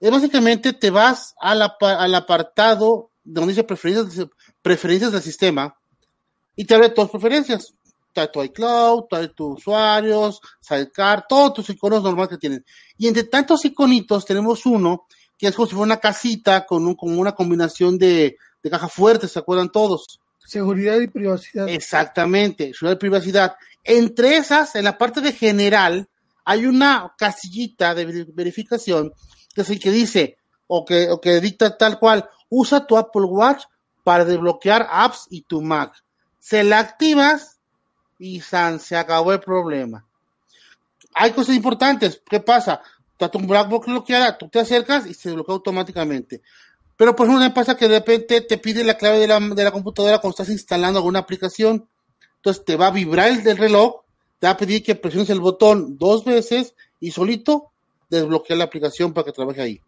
Es básicamente te vas al, al apartado donde dice preferencias, preferencias del sistema y te abre todas tus preferencias. Trae tu iCloud, trae tus usuarios, Sidecar, todos tus iconos normales que tienen. Y entre tantos iconitos tenemos uno que es como si fuera una casita con, un, con una combinación de, de caja fuerte, ¿se acuerdan todos? Seguridad y privacidad. Exactamente, seguridad de privacidad. Entre esas, en la parte de general, hay una casillita de ver- verificación que es el que dice, o que, o que dicta tal cual, usa tu Apple Watch para desbloquear apps y tu Mac. Se la activas y san, se acabó el problema. Hay cosas importantes. ¿Qué pasa? Está tu BlackBox bloqueada, tú te acercas y se desbloquea automáticamente. Pero por ejemplo, pasa que de repente te pide la clave de la, de la computadora cuando estás instalando alguna aplicación. Entonces te va a vibrar el del reloj, te va a pedir que presiones el botón dos veces y solito desbloquea la aplicación para que trabaje ahí.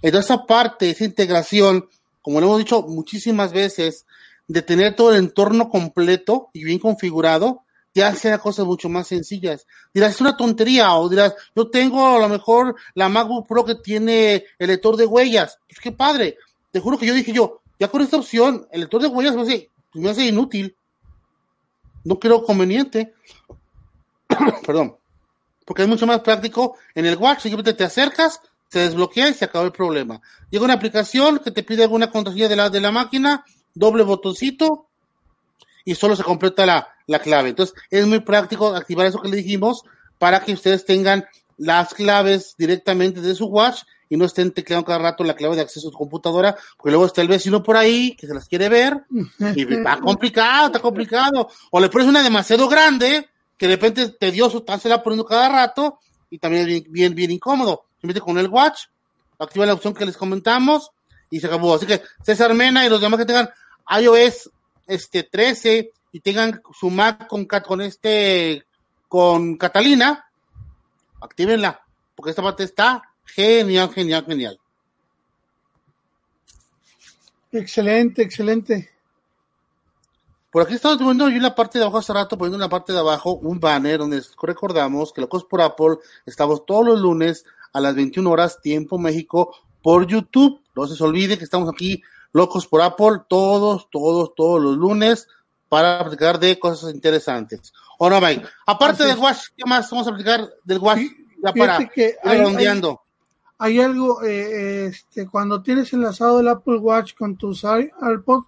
Entonces, esa parte, esa integración, como lo hemos dicho muchísimas veces, de tener todo el entorno completo y bien configurado, te hace cosas mucho más sencillas. Dirás, es una tontería, o dirás, yo tengo a lo mejor la MacBook Pro que tiene el lector de huellas. Pues qué padre. Te juro que yo dije yo, ya con esta opción, el lector de huellas me hace, me hace inútil. No creo conveniente. Perdón. Porque es mucho más práctico en el Watch, simplemente te acercas, se desbloquea y se acabó el problema. Llega una aplicación que te pide alguna contraseña de la, de la máquina, doble botoncito y solo se completa la, la clave. Entonces, es muy práctico activar eso que le dijimos para que ustedes tengan las claves directamente de su watch y no estén tecleando cada rato la clave de acceso a su computadora, porque luego está el vecino por ahí que se las quiere ver y está complicado, está complicado. O le pones una demasiado grande que de repente es tedioso, se la poniendo cada rato y también es bien, bien, bien incómodo. Simplemente con el watch, activa la opción que les comentamos y se acabó. Así que César Mena y los demás que tengan iOS este 13 y tengan su Mac con, con este con Catalina, actívenla, porque esta parte está genial, genial, genial. Excelente, excelente. Por aquí estamos poniendo yo en la parte de abajo hace rato, poniendo en la parte de abajo un banner donde recordamos que Locos por Apple estamos todos los lunes a las 21 horas, tiempo México, por YouTube. No se olvide que estamos aquí, Locos por Apple, todos, todos, todos los lunes para platicar de cosas interesantes. ¿O no, Mike? Aparte Así del. Watch, ¿qué más vamos a platicar del Watch? Ya para que hay- redondeando. hay algo, eh, este, cuando tienes enlazado el Apple Watch con tus AirPods,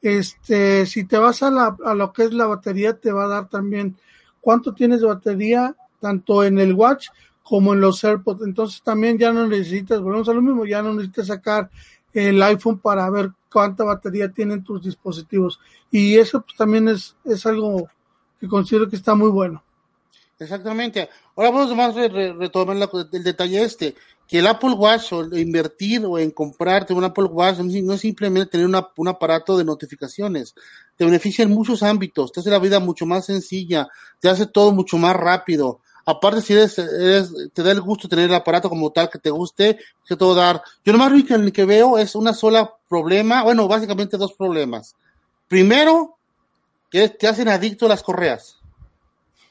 este, si te vas a, la, a lo que es la batería, te va a dar también cuánto tienes de batería, tanto en el Watch como en los AirPods. Entonces también ya no necesitas, volvemos a lo mismo, ya no necesitas sacar el iPhone para ver cuánta batería tienen tus dispositivos. Y eso pues, también es, es algo que considero que está muy bueno. Exactamente. Ahora vamos a retomar el detalle este, que el Apple Watch o invertir o en comprarte un Apple Watch no es simplemente tener un aparato de notificaciones, te beneficia en muchos ámbitos, te hace la vida mucho más sencilla, te hace todo mucho más rápido. Aparte, si eres, te da el gusto tener el aparato como tal que te guste, que todo dar. Yo lo más rico en el que veo es una sola problema, bueno, básicamente dos problemas. Primero, que te hacen adicto a las correas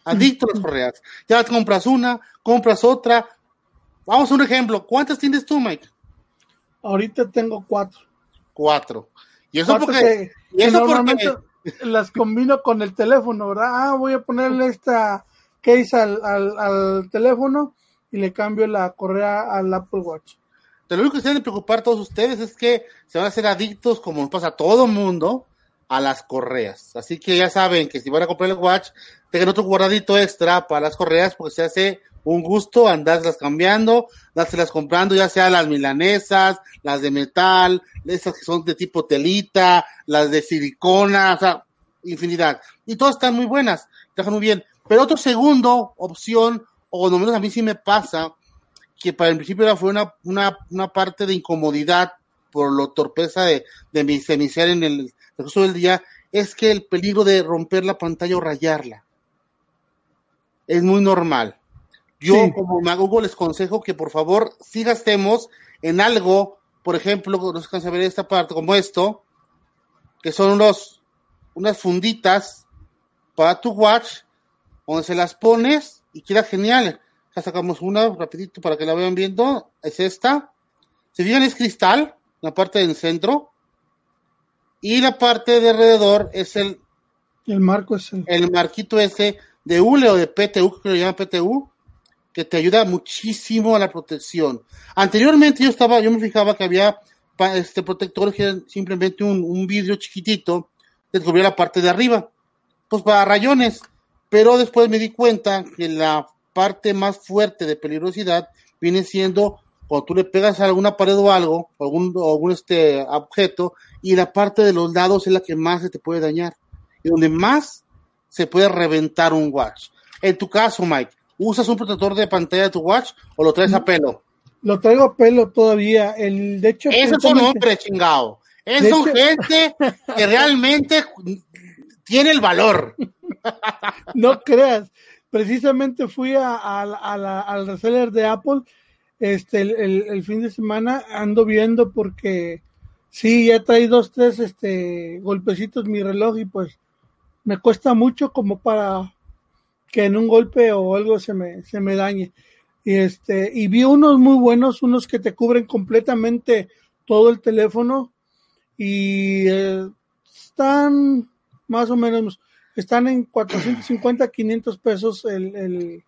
adicto a las correas. Ya compras una, compras otra. Vamos a un ejemplo. ¿Cuántas tienes tú, Mike? Ahorita tengo cuatro. Cuatro. Y eso porque, normalmente las combino con el teléfono, ¿verdad? Ah, voy a ponerle esta case al, al, teléfono y le cambio la correa al Apple Watch. lo único que se deben preocupar todos ustedes es que se van a hacer adictos, como pasa a todo mundo, a las correas. Así que ya saben que si van a comprar el watch, tengan otro guardadito extra para las correas porque se hace un gusto andárselas cambiando, dárselas comprando, ya sea las milanesas, las de metal, esas que son de tipo telita, las de silicona, o sea, infinidad. Y todas están muy buenas, trabajan muy bien. Pero otro segundo opción, o no menos a mí sí me pasa, que para el principio fue una, una, una parte de incomodidad por lo torpeza de, de iniciar en el resto del día, es que el peligro de romper la pantalla o rayarla es muy normal. Yo como mago les consejo que por favor si gastemos en algo, por ejemplo, no se cansa ver esta parte como esto, que son unos, unas funditas para tu watch, donde se las pones y queda genial. Ya sacamos una rapidito para que la vean viendo, es esta. Se fijan es cristal, la parte del centro, y la parte de alrededor es el el marco es el, el marquito ese de ULE o de PTU, que lo llaman PTU, que te ayuda muchísimo a la protección. Anteriormente yo estaba, yo me fijaba que había este protector que era simplemente un, un vidrio chiquitito que cubría la parte de arriba, pues para rayones. Pero después me di cuenta que la parte más fuerte de peligrosidad viene siendo cuando tú le pegas a alguna pared o algo, o algún, algún este objeto, y la parte de los lados es la que más se te puede dañar. Y donde más se puede reventar un watch. En tu caso, Mike, ¿usas un protector de pantalla de tu watch o lo traes a pelo? Lo traigo a pelo todavía. El, de hecho, Esos son hombres, chingado. Es son gente que realmente tiene el valor. No creas. Precisamente fui a, al reseller de Apple este el, el, fin de semana. Ando viendo porque sí, ya trae dos, tres este, golpecitos mi reloj y pues me cuesta mucho como para que en un golpe o algo se me, se me dañe. Y este, y vi unos muy buenos, unos que te cubren completamente todo el teléfono y eh, están más o menos, están en 450, 500 pesos el, el,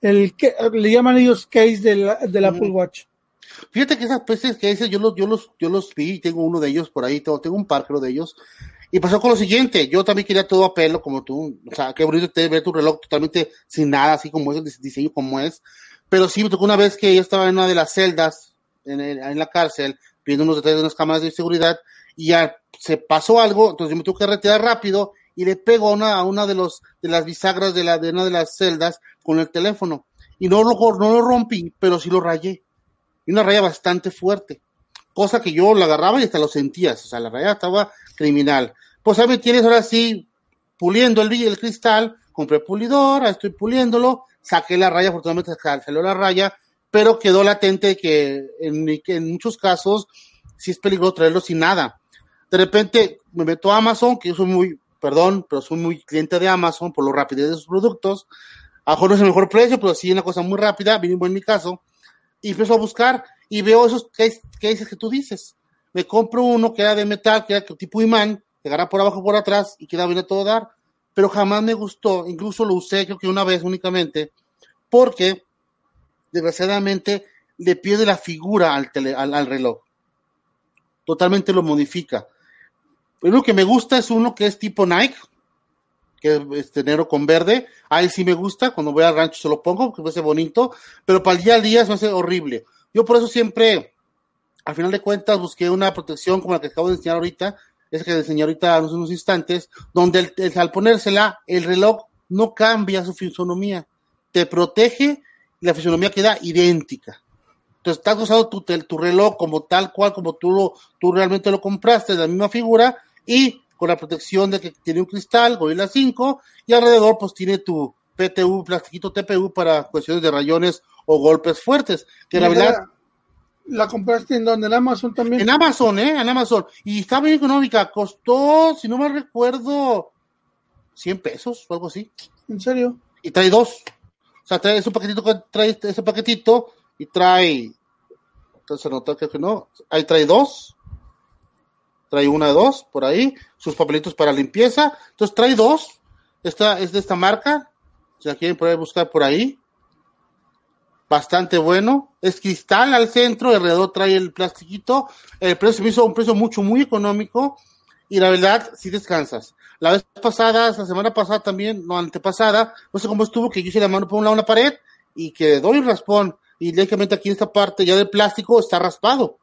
el que le llaman ellos case del, del Apple Watch. Fíjate que esas peces que dices, yo los, yo los, yo los vi, tengo uno de ellos por ahí, tengo, tengo un par creo de ellos, y pasó con lo siguiente, yo también quería todo a pelo como tú, o sea, qué bonito te ver tu reloj totalmente sin nada, así como es el diseño como es, pero sí me tocó una vez que yo estaba en una de las celdas, en, en la cárcel, viendo unos detalles de unas cámaras de seguridad, y ya se pasó algo, entonces yo me tuve que retirar rápido, y le pego a una, a una de los, de las bisagras de la, de una de las celdas con el teléfono, y no lo, no lo rompí, pero sí lo rayé, y una raya bastante fuerte. Cosa que yo la agarraba y hasta lo sentías, o sea, la raya estaba criminal. Pues ahí me tienes ahora sí puliendo el, el cristal, compré pulidor, estoy puliéndolo, saqué la raya, afortunadamente salió la raya, pero quedó latente que en, muchos casos sí es peligroso traerlo sin nada. De repente me meto a Amazon, que yo soy muy, perdón, pero soy muy cliente de Amazon por lo rapidez de sus productos. A no es el mejor precio, pero sí una cosa muy rápida, bien en mi caso. Y empiezo a buscar y veo esos cases que tú dices. Me compro uno que era de metal, que era tipo imán, que agarra por abajo por atrás y queda bien a todo dar, pero jamás me gustó, incluso lo usé creo que una vez únicamente, porque desgraciadamente le pierde la figura al, al, reloj. Totalmente lo modifica. Lo que me gusta es uno que es tipo Nike, que es este negro con verde. Ahí sí me gusta, cuando voy al rancho se lo pongo, porque me hace bonito, pero para el día a día se me hace horrible. Yo por eso siempre al final de cuentas busqué una protección como la que acabo de enseñar ahorita, esa que enseñé ahorita hace unos instantes, donde al ponérsela, el reloj no cambia su fisonomía, te protege y la fisonomía queda idéntica. Entonces estás usando tu, reloj como tal cual, como tú, tú realmente lo compraste, la misma figura, y con la protección de que tiene un cristal, Gorilla 5, y alrededor pues tiene tu PTU, plastiquito TPU para cuestiones de rayones o golpes fuertes, que la verdad... ¿La compraste en donde? ¿En Amazon también? En Amazon, ¿eh? En Amazon. Y está bien económica. Costó, si no me recuerdo, 100 pesos o algo así. ¿En serio? Y trae dos. O sea, trae ese paquetito que trae ese paquetito y trae. Entonces nota que no. Ahí trae dos. Trae una de dos por ahí. Sus papelitos para limpieza. Entonces trae dos. Esta es de esta marca. Si la quieren poder buscar por ahí bastante bueno. Es cristal al centro, alrededor trae el plastiquito. El precio me hizo un precio mucho, muy económico. Y la verdad, si descansas. La vez pasada, la semana pasada también, no, antepasada, no sé cómo estuvo, que yo hice la mano por un lado una pared y que doy un raspón. Y lógicamente aquí en esta parte ya del plástico está raspado.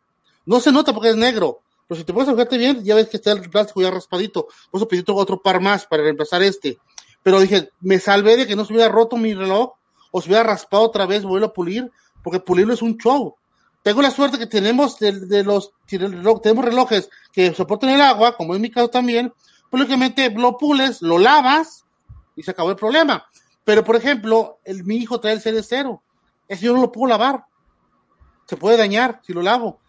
No se nota porque es negro. Pero si te puedes fijarte bien, ya ves que está el plástico ya raspadito. Por eso pedí otro par más para reemplazar este. Pero dije, me salvé de que no se hubiera roto mi reloj o se hubiera raspado otra vez, vuelvo a pulir, porque pulirlo es un show. Tengo la suerte que tenemos de, los, tenemos relojes que soportan el agua, como en mi caso también, pues lógicamente lo pules, lo lavas y se acabó el problema. Pero, por ejemplo, el, mi hijo trae el CD cero. Ese yo no lo puedo lavar. Se puede dañar si lo lavo.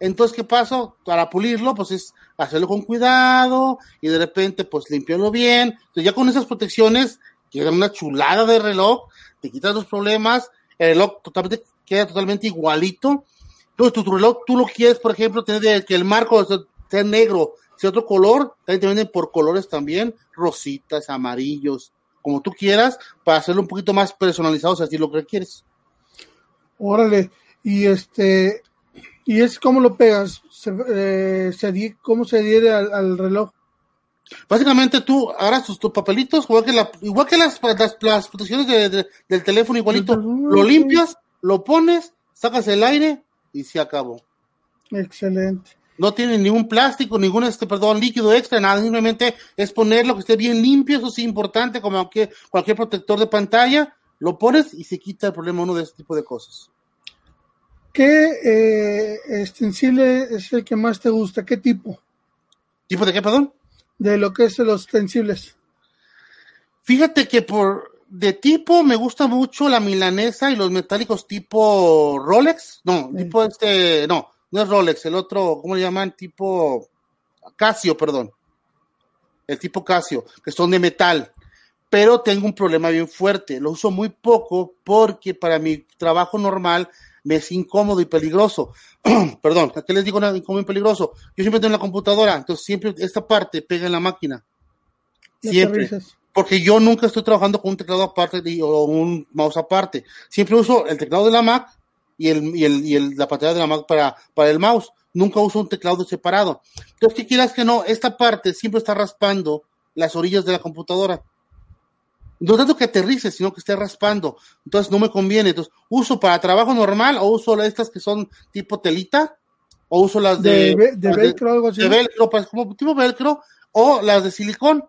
Entonces, ¿qué pasa? Para pulirlo, pues es hacerlo con cuidado y de repente, pues limpiarlo bien. Entonces, ya con esas protecciones, queda una chulada de reloj te quitas los problemas, el reloj totalmente, queda totalmente igualito. Entonces, tu, reloj, tú lo quieres, por ejemplo, tener que el marco sea negro, sea otro color, también te venden por colores también, rositas, amarillos, como tú quieras, para hacerlo un poquito más personalizado, si así lo que quieres. Órale, y este, y es como lo pegas, se, eh, cómo se adhiere al reloj. Básicamente tú agarras tus, papelitos, igual que, la, igual que las, las, protecciones del teléfono igualito, lo limpias, lo pones, sacas el aire y se acabó. Excelente. No tiene ningún plástico, ningún este, perdón, líquido extra, nada, simplemente es ponerlo que esté bien limpio, eso sí importante, como cualquier, cualquier protector de pantalla, lo pones y se quita el problema uno de este tipo de cosas. ¿Qué eh, extensible es el que más te gusta? ¿Qué tipo? ¿Tipo de qué, perdón? de lo que es los extensibles. Fíjate que por de tipo me gusta mucho la milanesa y los metálicos tipo Rolex. No, tipo este, no, no es Rolex, el otro, ¿cómo le llaman? Tipo Casio, perdón. El tipo Casio, que son de metal. Pero tengo un problema bien fuerte. Lo uso muy poco porque para mi trabajo normal me es incómodo y peligroso. Perdón, ¿a qué les digo incómodo y peligroso? Yo siempre tengo la computadora, entonces siempre esta parte pega en la máquina. Siempre. Porque yo nunca estoy trabajando con un teclado aparte o un mouse aparte. Siempre uso el teclado de la Mac y, el, y, el, y el, la pantalla de la Mac para, para el mouse. Nunca uso un teclado separado. Entonces, que quieras que no, esta parte siempre está raspando las orillas de la computadora no tanto que aterrice, sino que esté raspando. Entonces no me conviene. Entonces, uso para trabajo normal o uso estas que son tipo telita o uso las de, de, velcro, algo así. De velcro, pues, como tipo velcro o las de silicón.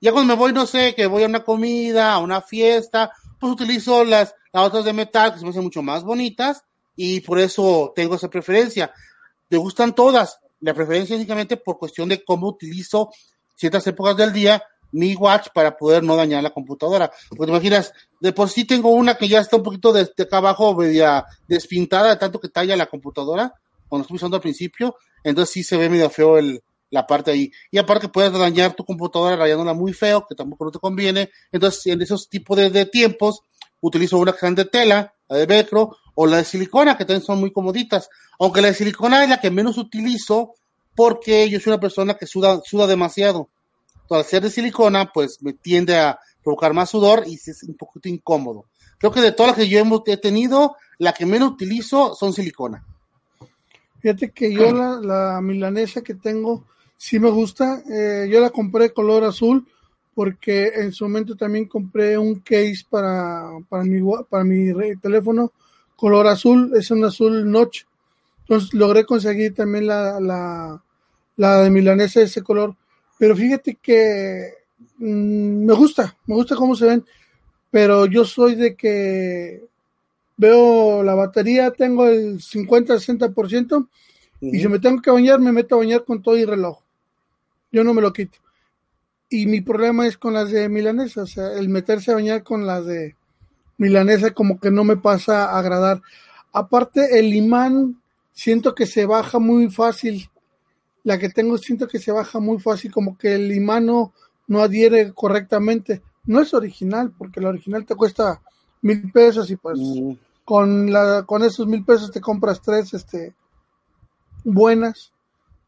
Ya cuando me voy, no sé, que voy a una comida, a una fiesta, pues utilizo las, las otras de metal que se me hacen mucho más bonitas y por eso tengo esa preferencia. Me gustan todas. La preferencia únicamente por cuestión de cómo utilizo ciertas épocas del día mi watch para poder no dañar la computadora. Porque imaginas, de por sí tengo una que ya está un poquito de, acá abajo, media despintada de tanto que talla la computadora, cuando estoy usando al principio, entonces sí se ve medio feo el, la parte ahí. Y aparte puedes dañar tu computadora rayándola muy feo, que tampoco no te conviene. Entonces, en esos tipos de, tiempos, utilizo una que de tela, la de velcro, o la de silicona, que también son muy comoditas. Aunque la de silicona es la que menos utilizo, porque yo soy una persona que suda, suda demasiado al ser de silicona, pues me tiende a provocar más sudor y es un poquito incómodo. Creo que de todas las que yo he tenido, la que menos utilizo son silicona. Fíjate que yo la, milanesa que tengo sí me gusta. Eh, yo la compré color azul porque en su momento también compré un case para, para, mi, para mi teléfono color azul. Es un azul noche. Entonces logré conseguir también la, la, la de milanesa de ese color. Pero fíjate que mmm, me gusta, me gusta cómo se ven. Pero yo soy de que veo la batería, tengo el 50-60%, uh -huh. y si me tengo que bañar, me meto a bañar con todo y reloj. Yo no me lo quito. Y mi problema es con las de milanesa, o sea, el meterse a bañar con las de milanesa como que no me pasa a agradar. Aparte, el imán siento que se baja muy fácil. La que tengo siento que se baja muy fácil, como que el imán no, no adhiere correctamente. No es original, porque la original te cuesta mil pesos y pues -huh. con la con esos mil pesos te compras tres este buenas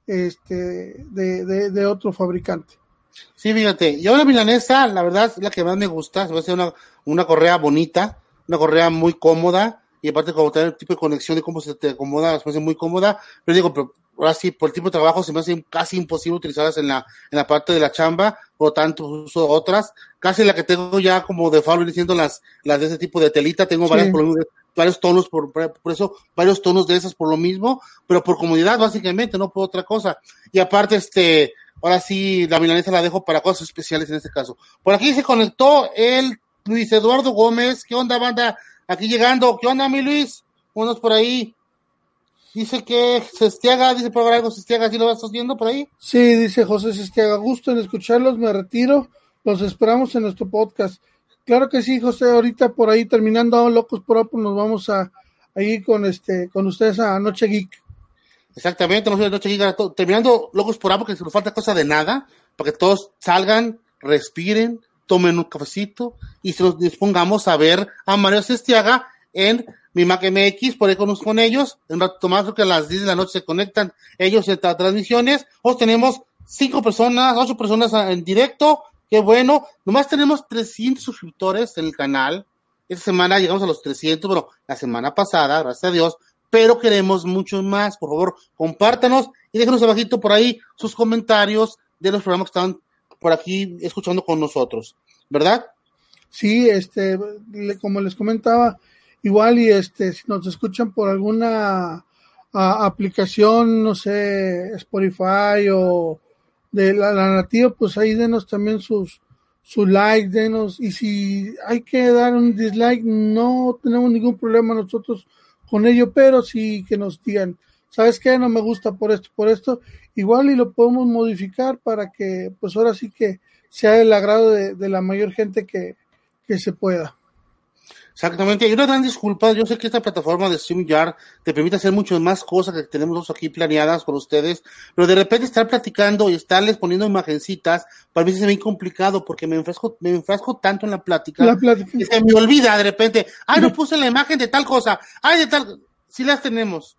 este de, de, de otro fabricante. Sí, fíjate, yo la milanesa, la verdad, es la que más me gusta, se va a hacer una, una correa bonita, una correa muy cómoda, y aparte como tener el tipo de conexión de cómo se te acomoda, se me hace muy cómoda, pero digo, pero ahora sí, por el tipo de trabajo se me hace casi imposible utilizarlas en la, en la parte de la chamba, por lo tanto uso otras, casi la que tengo ya como de faro diciendo las, las de ese tipo de telita, tengo sí. varias por, varios tonos por, por eso, varios tonos de esas por lo mismo, pero por comodidad básicamente, no por otra cosa, y aparte este, Ahora sí, la milanesa la dejo para cosas especiales en este caso. Por aquí se conectó el Luis Eduardo Gómez. ¿Qué onda, banda? Aquí llegando. ¿Qué onda, mi Luis? Unos por ahí. Dice que Sestiaga, dice por algo Sestiaga, ¿sí lo vas viendo por ahí? Sí, dice José Sestiaga. Gusto en escucharlos, me retiro. Los esperamos en nuestro podcast. Claro que sí, José. Ahorita por ahí terminando Locos por Apple, nos vamos a, a ir con este con ustedes a Noche Geek. Exactamente, no noche giga, terminando locos por porque se nos falta cosa de nada, para que todos salgan, respiren, tomen un cafecito y se nos dispongamos a ver a Mario Sestiaga en mi Mac MX, por ahí con, con ellos, en un rato más creo que a las 10 de la noche se conectan ellos en transmisiones, hoy tenemos cinco personas, ocho personas en directo, qué bueno, nomás tenemos 300 suscriptores en el canal, esta semana llegamos a los 300, bueno, la semana pasada, gracias a Dios, pero queremos mucho más. Por favor, compártanos y déjenos abajito por ahí sus comentarios de los programas que están por aquí escuchando con nosotros, ¿verdad? Sí, este, como les comentaba, igual y este, si nos escuchan por alguna aplicación, no sé, Spotify o de la, la nativa, pues ahí denos también sus, su like, denos, y si hay que dar un dislike, no tenemos ningún problema nosotros con ello, pero sí que nos digan, ¿sabes qué? No me gusta por esto, por esto, igual y lo podemos modificar para que, pues ahora sí que sea el agrado de, de la mayor gente que, que se pueda. Exactamente, y una gran disculpa, yo sé que esta plataforma de StreamYard te permite hacer muchas más cosas que tenemos aquí planeadas por ustedes, pero de repente estar platicando y estarles poniendo imagencitas, para mí se me complicado porque me enfrasco, me enfrasco tanto en la plática, la plática. que se me olvida de repente, ay, no puse la imagen de tal cosa, ay, de tal, sí las tenemos,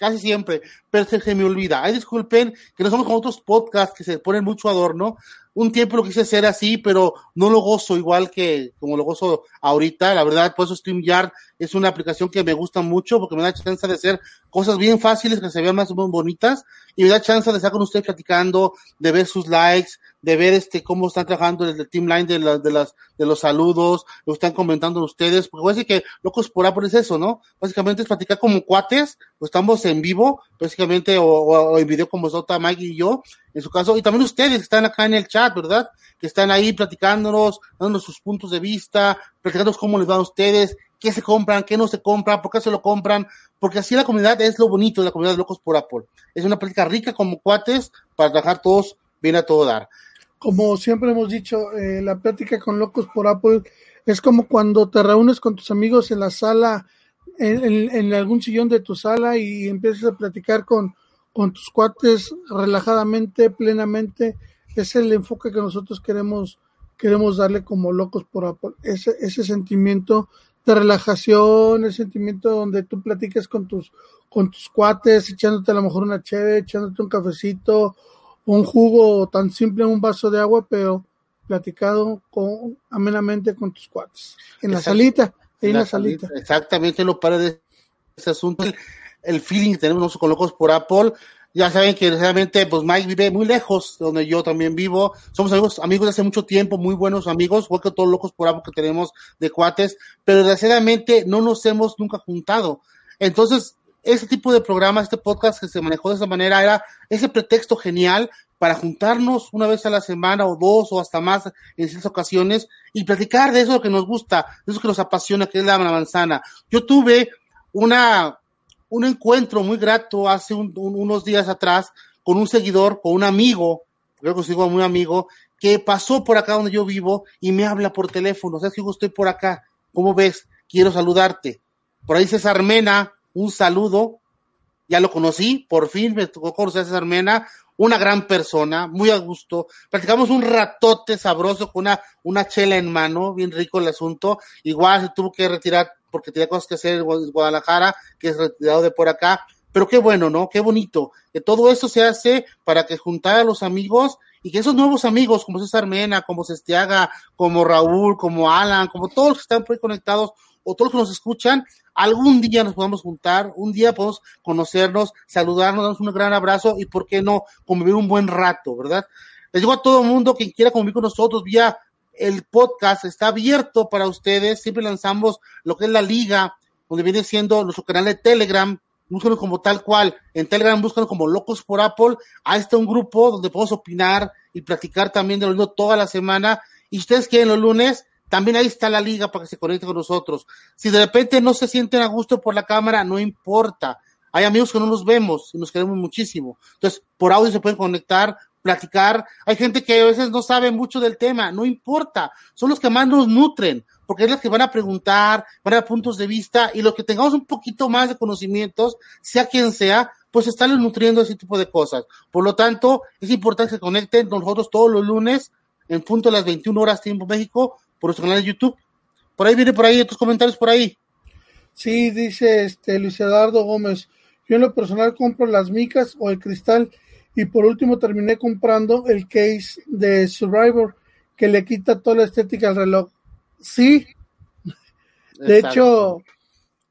casi siempre, pero se, se, me olvida. Ay, disculpen que no somos como otros podcasts que se ponen mucho adorno. Un tiempo lo quise hacer así, pero no lo gozo igual que como lo gozo ahorita. La verdad, por eso StreamYard es una aplicación que me gusta mucho porque me da chance de hacer cosas bien fáciles que se vean más bonitas y me da chance de estar con ustedes platicando, de ver sus likes, de ver este cómo están trabajando desde el team line de, la, de las de los saludos, lo están comentando ustedes, porque decir que locos por Apple es eso, ¿no? Básicamente es platicar como cuates, pues estamos en vivo, básicamente, o, o, en video como Sota, Mike y yo, en su caso, y también ustedes que están acá en el chat, ¿verdad? Que están ahí platicándonos, dándonos sus puntos de vista, platicándonos cómo les va a ustedes, qué se compran, qué no se compran, por qué se lo compran, porque así la comunidad es lo bonito de la comunidad de Locos por Apple. Es una plática rica como cuates para trabajar todos bien a todo dar como siempre hemos dicho, eh, la plática con locos por Apple es como cuando te reúnes con tus amigos en la sala, en, en, en, algún sillón de tu sala y empiezas a platicar con, con tus cuates relajadamente, plenamente. Es el enfoque que nosotros queremos, queremos darle como locos por Apple. Ese, ese sentimiento de relajación, ese sentimiento donde tú platicas con tus, con tus cuates, echándote a lo mejor una cheve, echándote un cafecito un jugo tan simple, un vaso de agua, pero platicado con, amenamente con tus cuates. En la salita, en la, la salita. salita. Exactamente lo para de ese asunto. El, el feeling que tenemos con locos por Apple. Ya saben que realmente, pues Mike vive muy lejos de donde yo también vivo. Somos amigos, amigos de hace mucho tiempo, muy buenos amigos, igual que todos locos por Apple que tenemos de cuates, pero desgraciadamente no nos hemos nunca juntado. Entonces, ese tipo de programa, este podcast que se manejó de esa manera, era ese pretexto genial para juntarnos una vez a la semana o dos o hasta más en ciertas ocasiones y platicar de eso que nos gusta, de eso que nos apasiona, que es la manzana. Yo tuve una, un encuentro muy grato hace unos días atrás con un seguidor, con un amigo, creo que sigo muy amigo, que pasó por acá donde yo vivo y me habla por teléfono. Sea, que estoy por acá. ¿Cómo ves? Quiero saludarte. Por ahí César Mena, un saludo. Ya lo conocí, por fin me tocó conocer a César Mena, una gran persona, muy a gusto. Platicamos un ratote sabroso con una, una chela en mano, bien rico el asunto. Igual se tuvo que retirar porque tenía cosas que hacer en Guadalajara, que es retirado de por acá. Pero qué bueno, ¿no? Qué bonito. Que todo eso se hace para que juntar a los amigos y que esos nuevos amigos, como César Mena, como Sestiaga, como Raúl, como Alan, como todos los que están conectados, o todos los que nos escuchan, algún día nos podamos juntar, un día podemos conocernos, saludarnos, darnos un gran abrazo y, ¿por qué no?, convivir un buen rato, ¿verdad? Les digo a todo el mundo, quien quiera convivir con nosotros vía el podcast, está abierto para ustedes, siempre lanzamos lo que es la liga, donde viene siendo nuestro canal de Telegram, búscanos como tal cual, en Telegram búscanos como Locos por Apple, ahí está un grupo donde podemos opinar y platicar también de lo mismo toda la semana, y ustedes quieren los lunes, también ahí está la liga para que se conecten con nosotros. Si de repente no se sienten a gusto por la cámara, no importa. Hay amigos que no nos vemos y nos queremos muchísimo. Entonces, por audio se pueden conectar, platicar. Hay gente que a veces no sabe mucho del tema, no importa. Son los que más nos nutren, porque es los que van a preguntar, van a dar puntos de vista y los que tengamos un poquito más de conocimientos, sea quien sea, pues estarles nutriendo ese tipo de cosas. Por lo tanto, es importante que se conecten nosotros todos los lunes en punto a las 21 horas tiempo México por nuestro canal de YouTube. Por ahí viene por ahí otros comentarios por ahí. Sí, dice este Luis Eduardo Gómez. Yo en lo personal compro las micas o el cristal y por último terminé comprando el case de Survivor que le quita toda la estética al reloj. Sí, de hecho,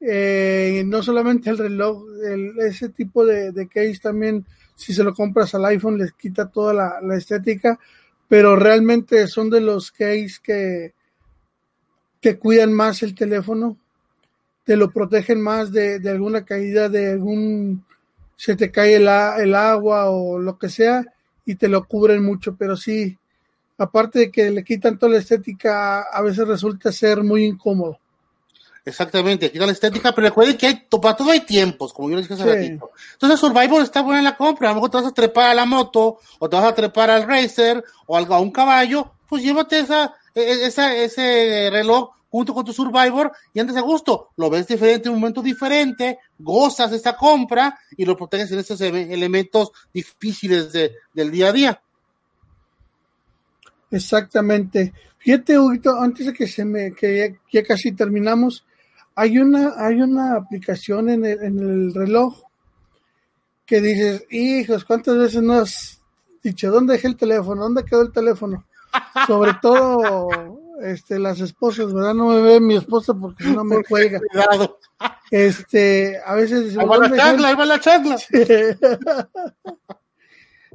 eh, no solamente el reloj, ese tipo de, case también, si se lo compras al iPhone, les quita toda la estética, pero realmente son de los case que, que cuidan más el teléfono, te lo protegen más de, alguna caída, de algún, se te cae el, el, agua o lo que sea, y te lo cubren mucho, pero sí, aparte de que le quitan toda la estética, a veces resulta ser muy incómodo. Exactamente, quitan la estética, pero recuerden que hay, para todo hay tiempos, como yo les dije hace ratito. Entonces Survivor está buena en la compra, a lo mejor te vas a trepar a la moto, o te vas a trepar al racer, o a un caballo, pues llévate esa, e, e, esa, ese reloj junto con tu Survivor y antes a gusto. Lo ves diferente, en un momento diferente, gozas esta compra y lo proteges en esos elementos difíciles de, del día a día. Exactamente. Fíjate, Huguito, antes de que se me, que ya, casi terminamos, hay una, hay una aplicación en el, en el reloj que dices, hijos, ¿cuántas veces no has dicho, ¿dónde dejé el teléfono? ¿Dónde quedó el teléfono? Sobre todo este, las esposas, ¿verdad? No me ve mi esposa porque si no me cuelga. Este, a veces Ahí va la chacla, ahí va la chacla.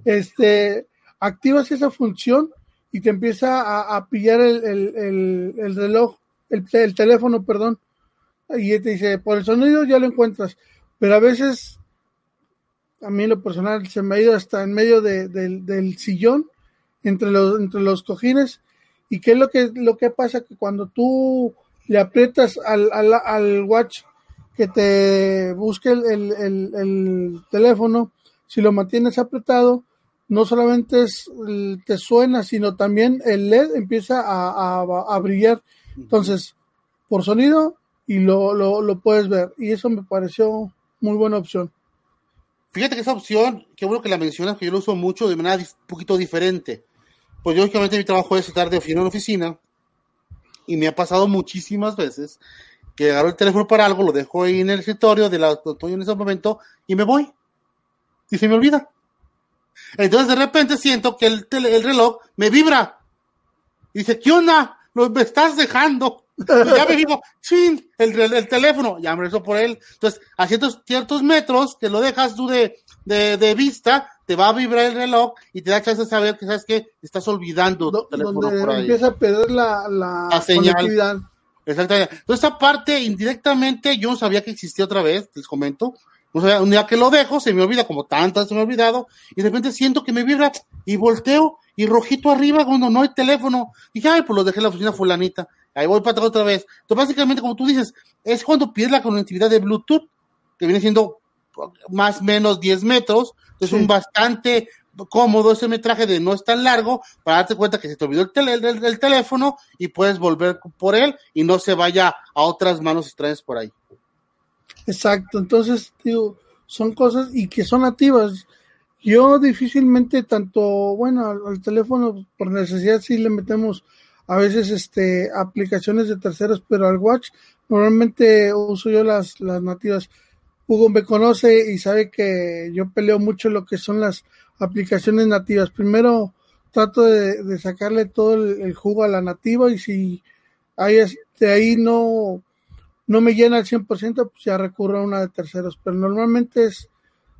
Este, activas esa función y te empieza a, pillar el, el, el, reloj, el, teléfono, perdón, y te dice, por el sonido ya lo encuentras, pero a veces, a mí en lo personal, se me ha ido hasta en medio del sillón, entre los, entre los cojines, ¿Y qué es lo que, lo que pasa? Que cuando tú le aprietas al, al, al watch que te busque el, el, el, teléfono, si lo mantienes apretado, no solamente es, te suena, sino también el LED empieza a, a, brillar. Entonces, por sonido y lo, lo, lo, puedes ver. Y eso me pareció muy buena opción. Fíjate que esa opción, qué bueno que la mencionas, que yo lo uso mucho de manera un poquito diferente pues lógicamente mi trabajo es estar de oficina en oficina y me ha pasado muchísimas veces que agarro el teléfono para algo, lo dejo ahí en el escritorio de la en ese momento y me voy. Y se me olvida. Entonces de repente siento que el, el reloj me vibra. Y dice, ¿qué onda? Lo, me estás dejando. Y ya me digo, chin, el, el, teléfono, ya me rezo por él. Entonces, a ciertos, ciertos metros que lo dejas tú de, de vista, te va a vibrar el reloj y te da chance de saber que sabes que estás olvidando tu teléfono por ahí. empieza a perder la, la, Exactamente. Entonces, esta parte, indirectamente, yo no sabía que existía otra vez, les comento. un día que lo dejo, se me olvida, como tantas se me ha olvidado, y de repente siento que me vibra y volteo y rojito arriba cuando no hay teléfono. Y dije, ay, pues lo dejé en la oficina fulanita. Ahí voy para atrás otra vez. Entonces, básicamente, como tú dices, es cuando pierdes la conectividad de Bluetooth, que viene siendo más o menos 10 metros. Es un bastante cómodo ese metraje de no es tan largo para darte cuenta que se te olvidó el, teléfono y puedes volver por él y no se vaya a otras manos extrañas por ahí. Exacto, entonces, digo, son cosas y que son nativas. Yo difícilmente tanto, bueno, al, teléfono por necesidad sí le metemos a veces este aplicaciones de terceros, pero al watch normalmente uso yo las, las nativas. Hugo me conoce y sabe que yo peleo mucho lo que son las aplicaciones nativas. Primero trato de, sacarle todo el, jugo a la nativa y si hay, de ahí no, no me llena al 100%, pues ya recurro a una de terceros, pero normalmente es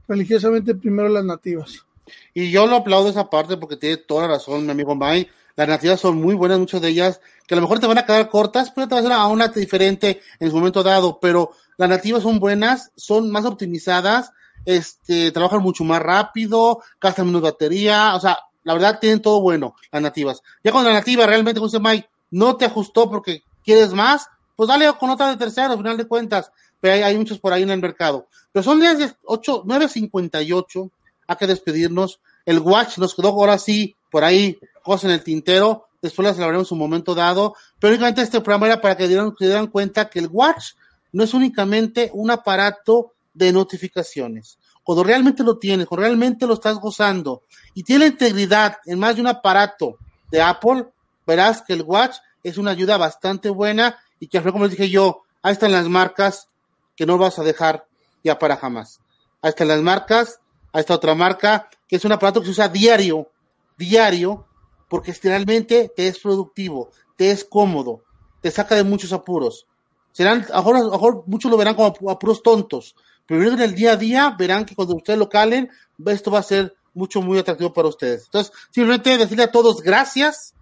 religiosamente primero las nativas. Y yo lo aplaudo esa parte porque tiene toda la razón mi amigo Mike. Las nativas son muy buenas, muchas de ellas, que a lo mejor te van a quedar cortas, pero te van a hacer a una diferente en su momento dado, pero las nativas son buenas, son más optimizadas, este, trabajan mucho más rápido, gastan menos batería, o sea, la verdad tienen todo bueno, las nativas. Ya con la nativa realmente, dice Mike, no te ajustó porque quieres más, pues dale con otra de tercero, al final de cuentas, pero hay, muchos por ahí en el mercado. Pero son 8, 9.58, hay que despedirnos. El Watch nos quedó ahora sí, por ahí, cosa en el tintero, después las hablaremos un momento dado, pero únicamente este programa era para que dieran, se dieran cuenta que el Watch no es únicamente un aparato de notificaciones. Cuando realmente lo tienes, cuando realmente lo estás gozando y tiene integridad en más de un aparato de Apple, verás que el Watch es una ayuda bastante buena y que, como les dije yo, ahí están las marcas que no vas a dejar ya para jamás. Ahí están las marcas, ahí está otra marca, que es un aparato que se usa diario, diario, porque realmente te es productivo, te es cómodo, te saca de muchos apuros. Serán, a lo mejor, muchos lo verán como apuros tontos, pero en el día a día verán que cuando ustedes lo calen, esto va a ser mucho, muy atractivo para ustedes. Entonces, simplemente decirle a todos gracias,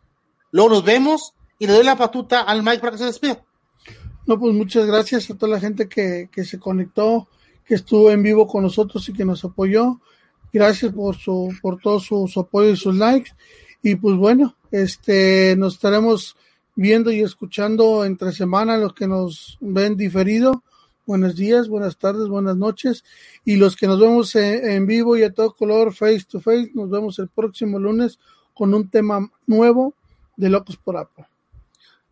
luego nos vemos y le doy la patuta al Mike para que se despida. No, pues muchas gracias a toda la gente que, que se conectó, que estuvo en vivo con nosotros y que nos apoyó. Gracias por su, por todo su, apoyo y sus likes. Y pues bueno, este, nos estaremos viendo y escuchando entre semana los que nos ven diferido buenos días, buenas tardes, buenas noches. Y los que nos vemos en, vivo y a todo color, face to face, nos vemos el próximo lunes con un tema nuevo de Locos por Apple.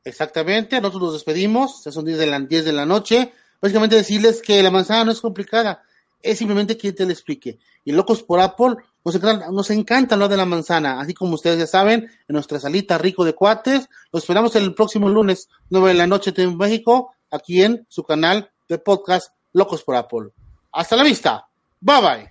Exactamente, nosotros nos despedimos, ya son 10 de la, 10 de la noche. Básicamente decirles que la manzana no es complicada, es simplemente que te le explique. Y Locos por Apple, nos encanta, nos lo de la manzana, así como ustedes ya saben, en nuestra salita rico de cuates. Los esperamos el próximo lunes, 9 de la noche en México, aquí en su canal de podcast Locos por Apple. Hasta la vista. Bye bye.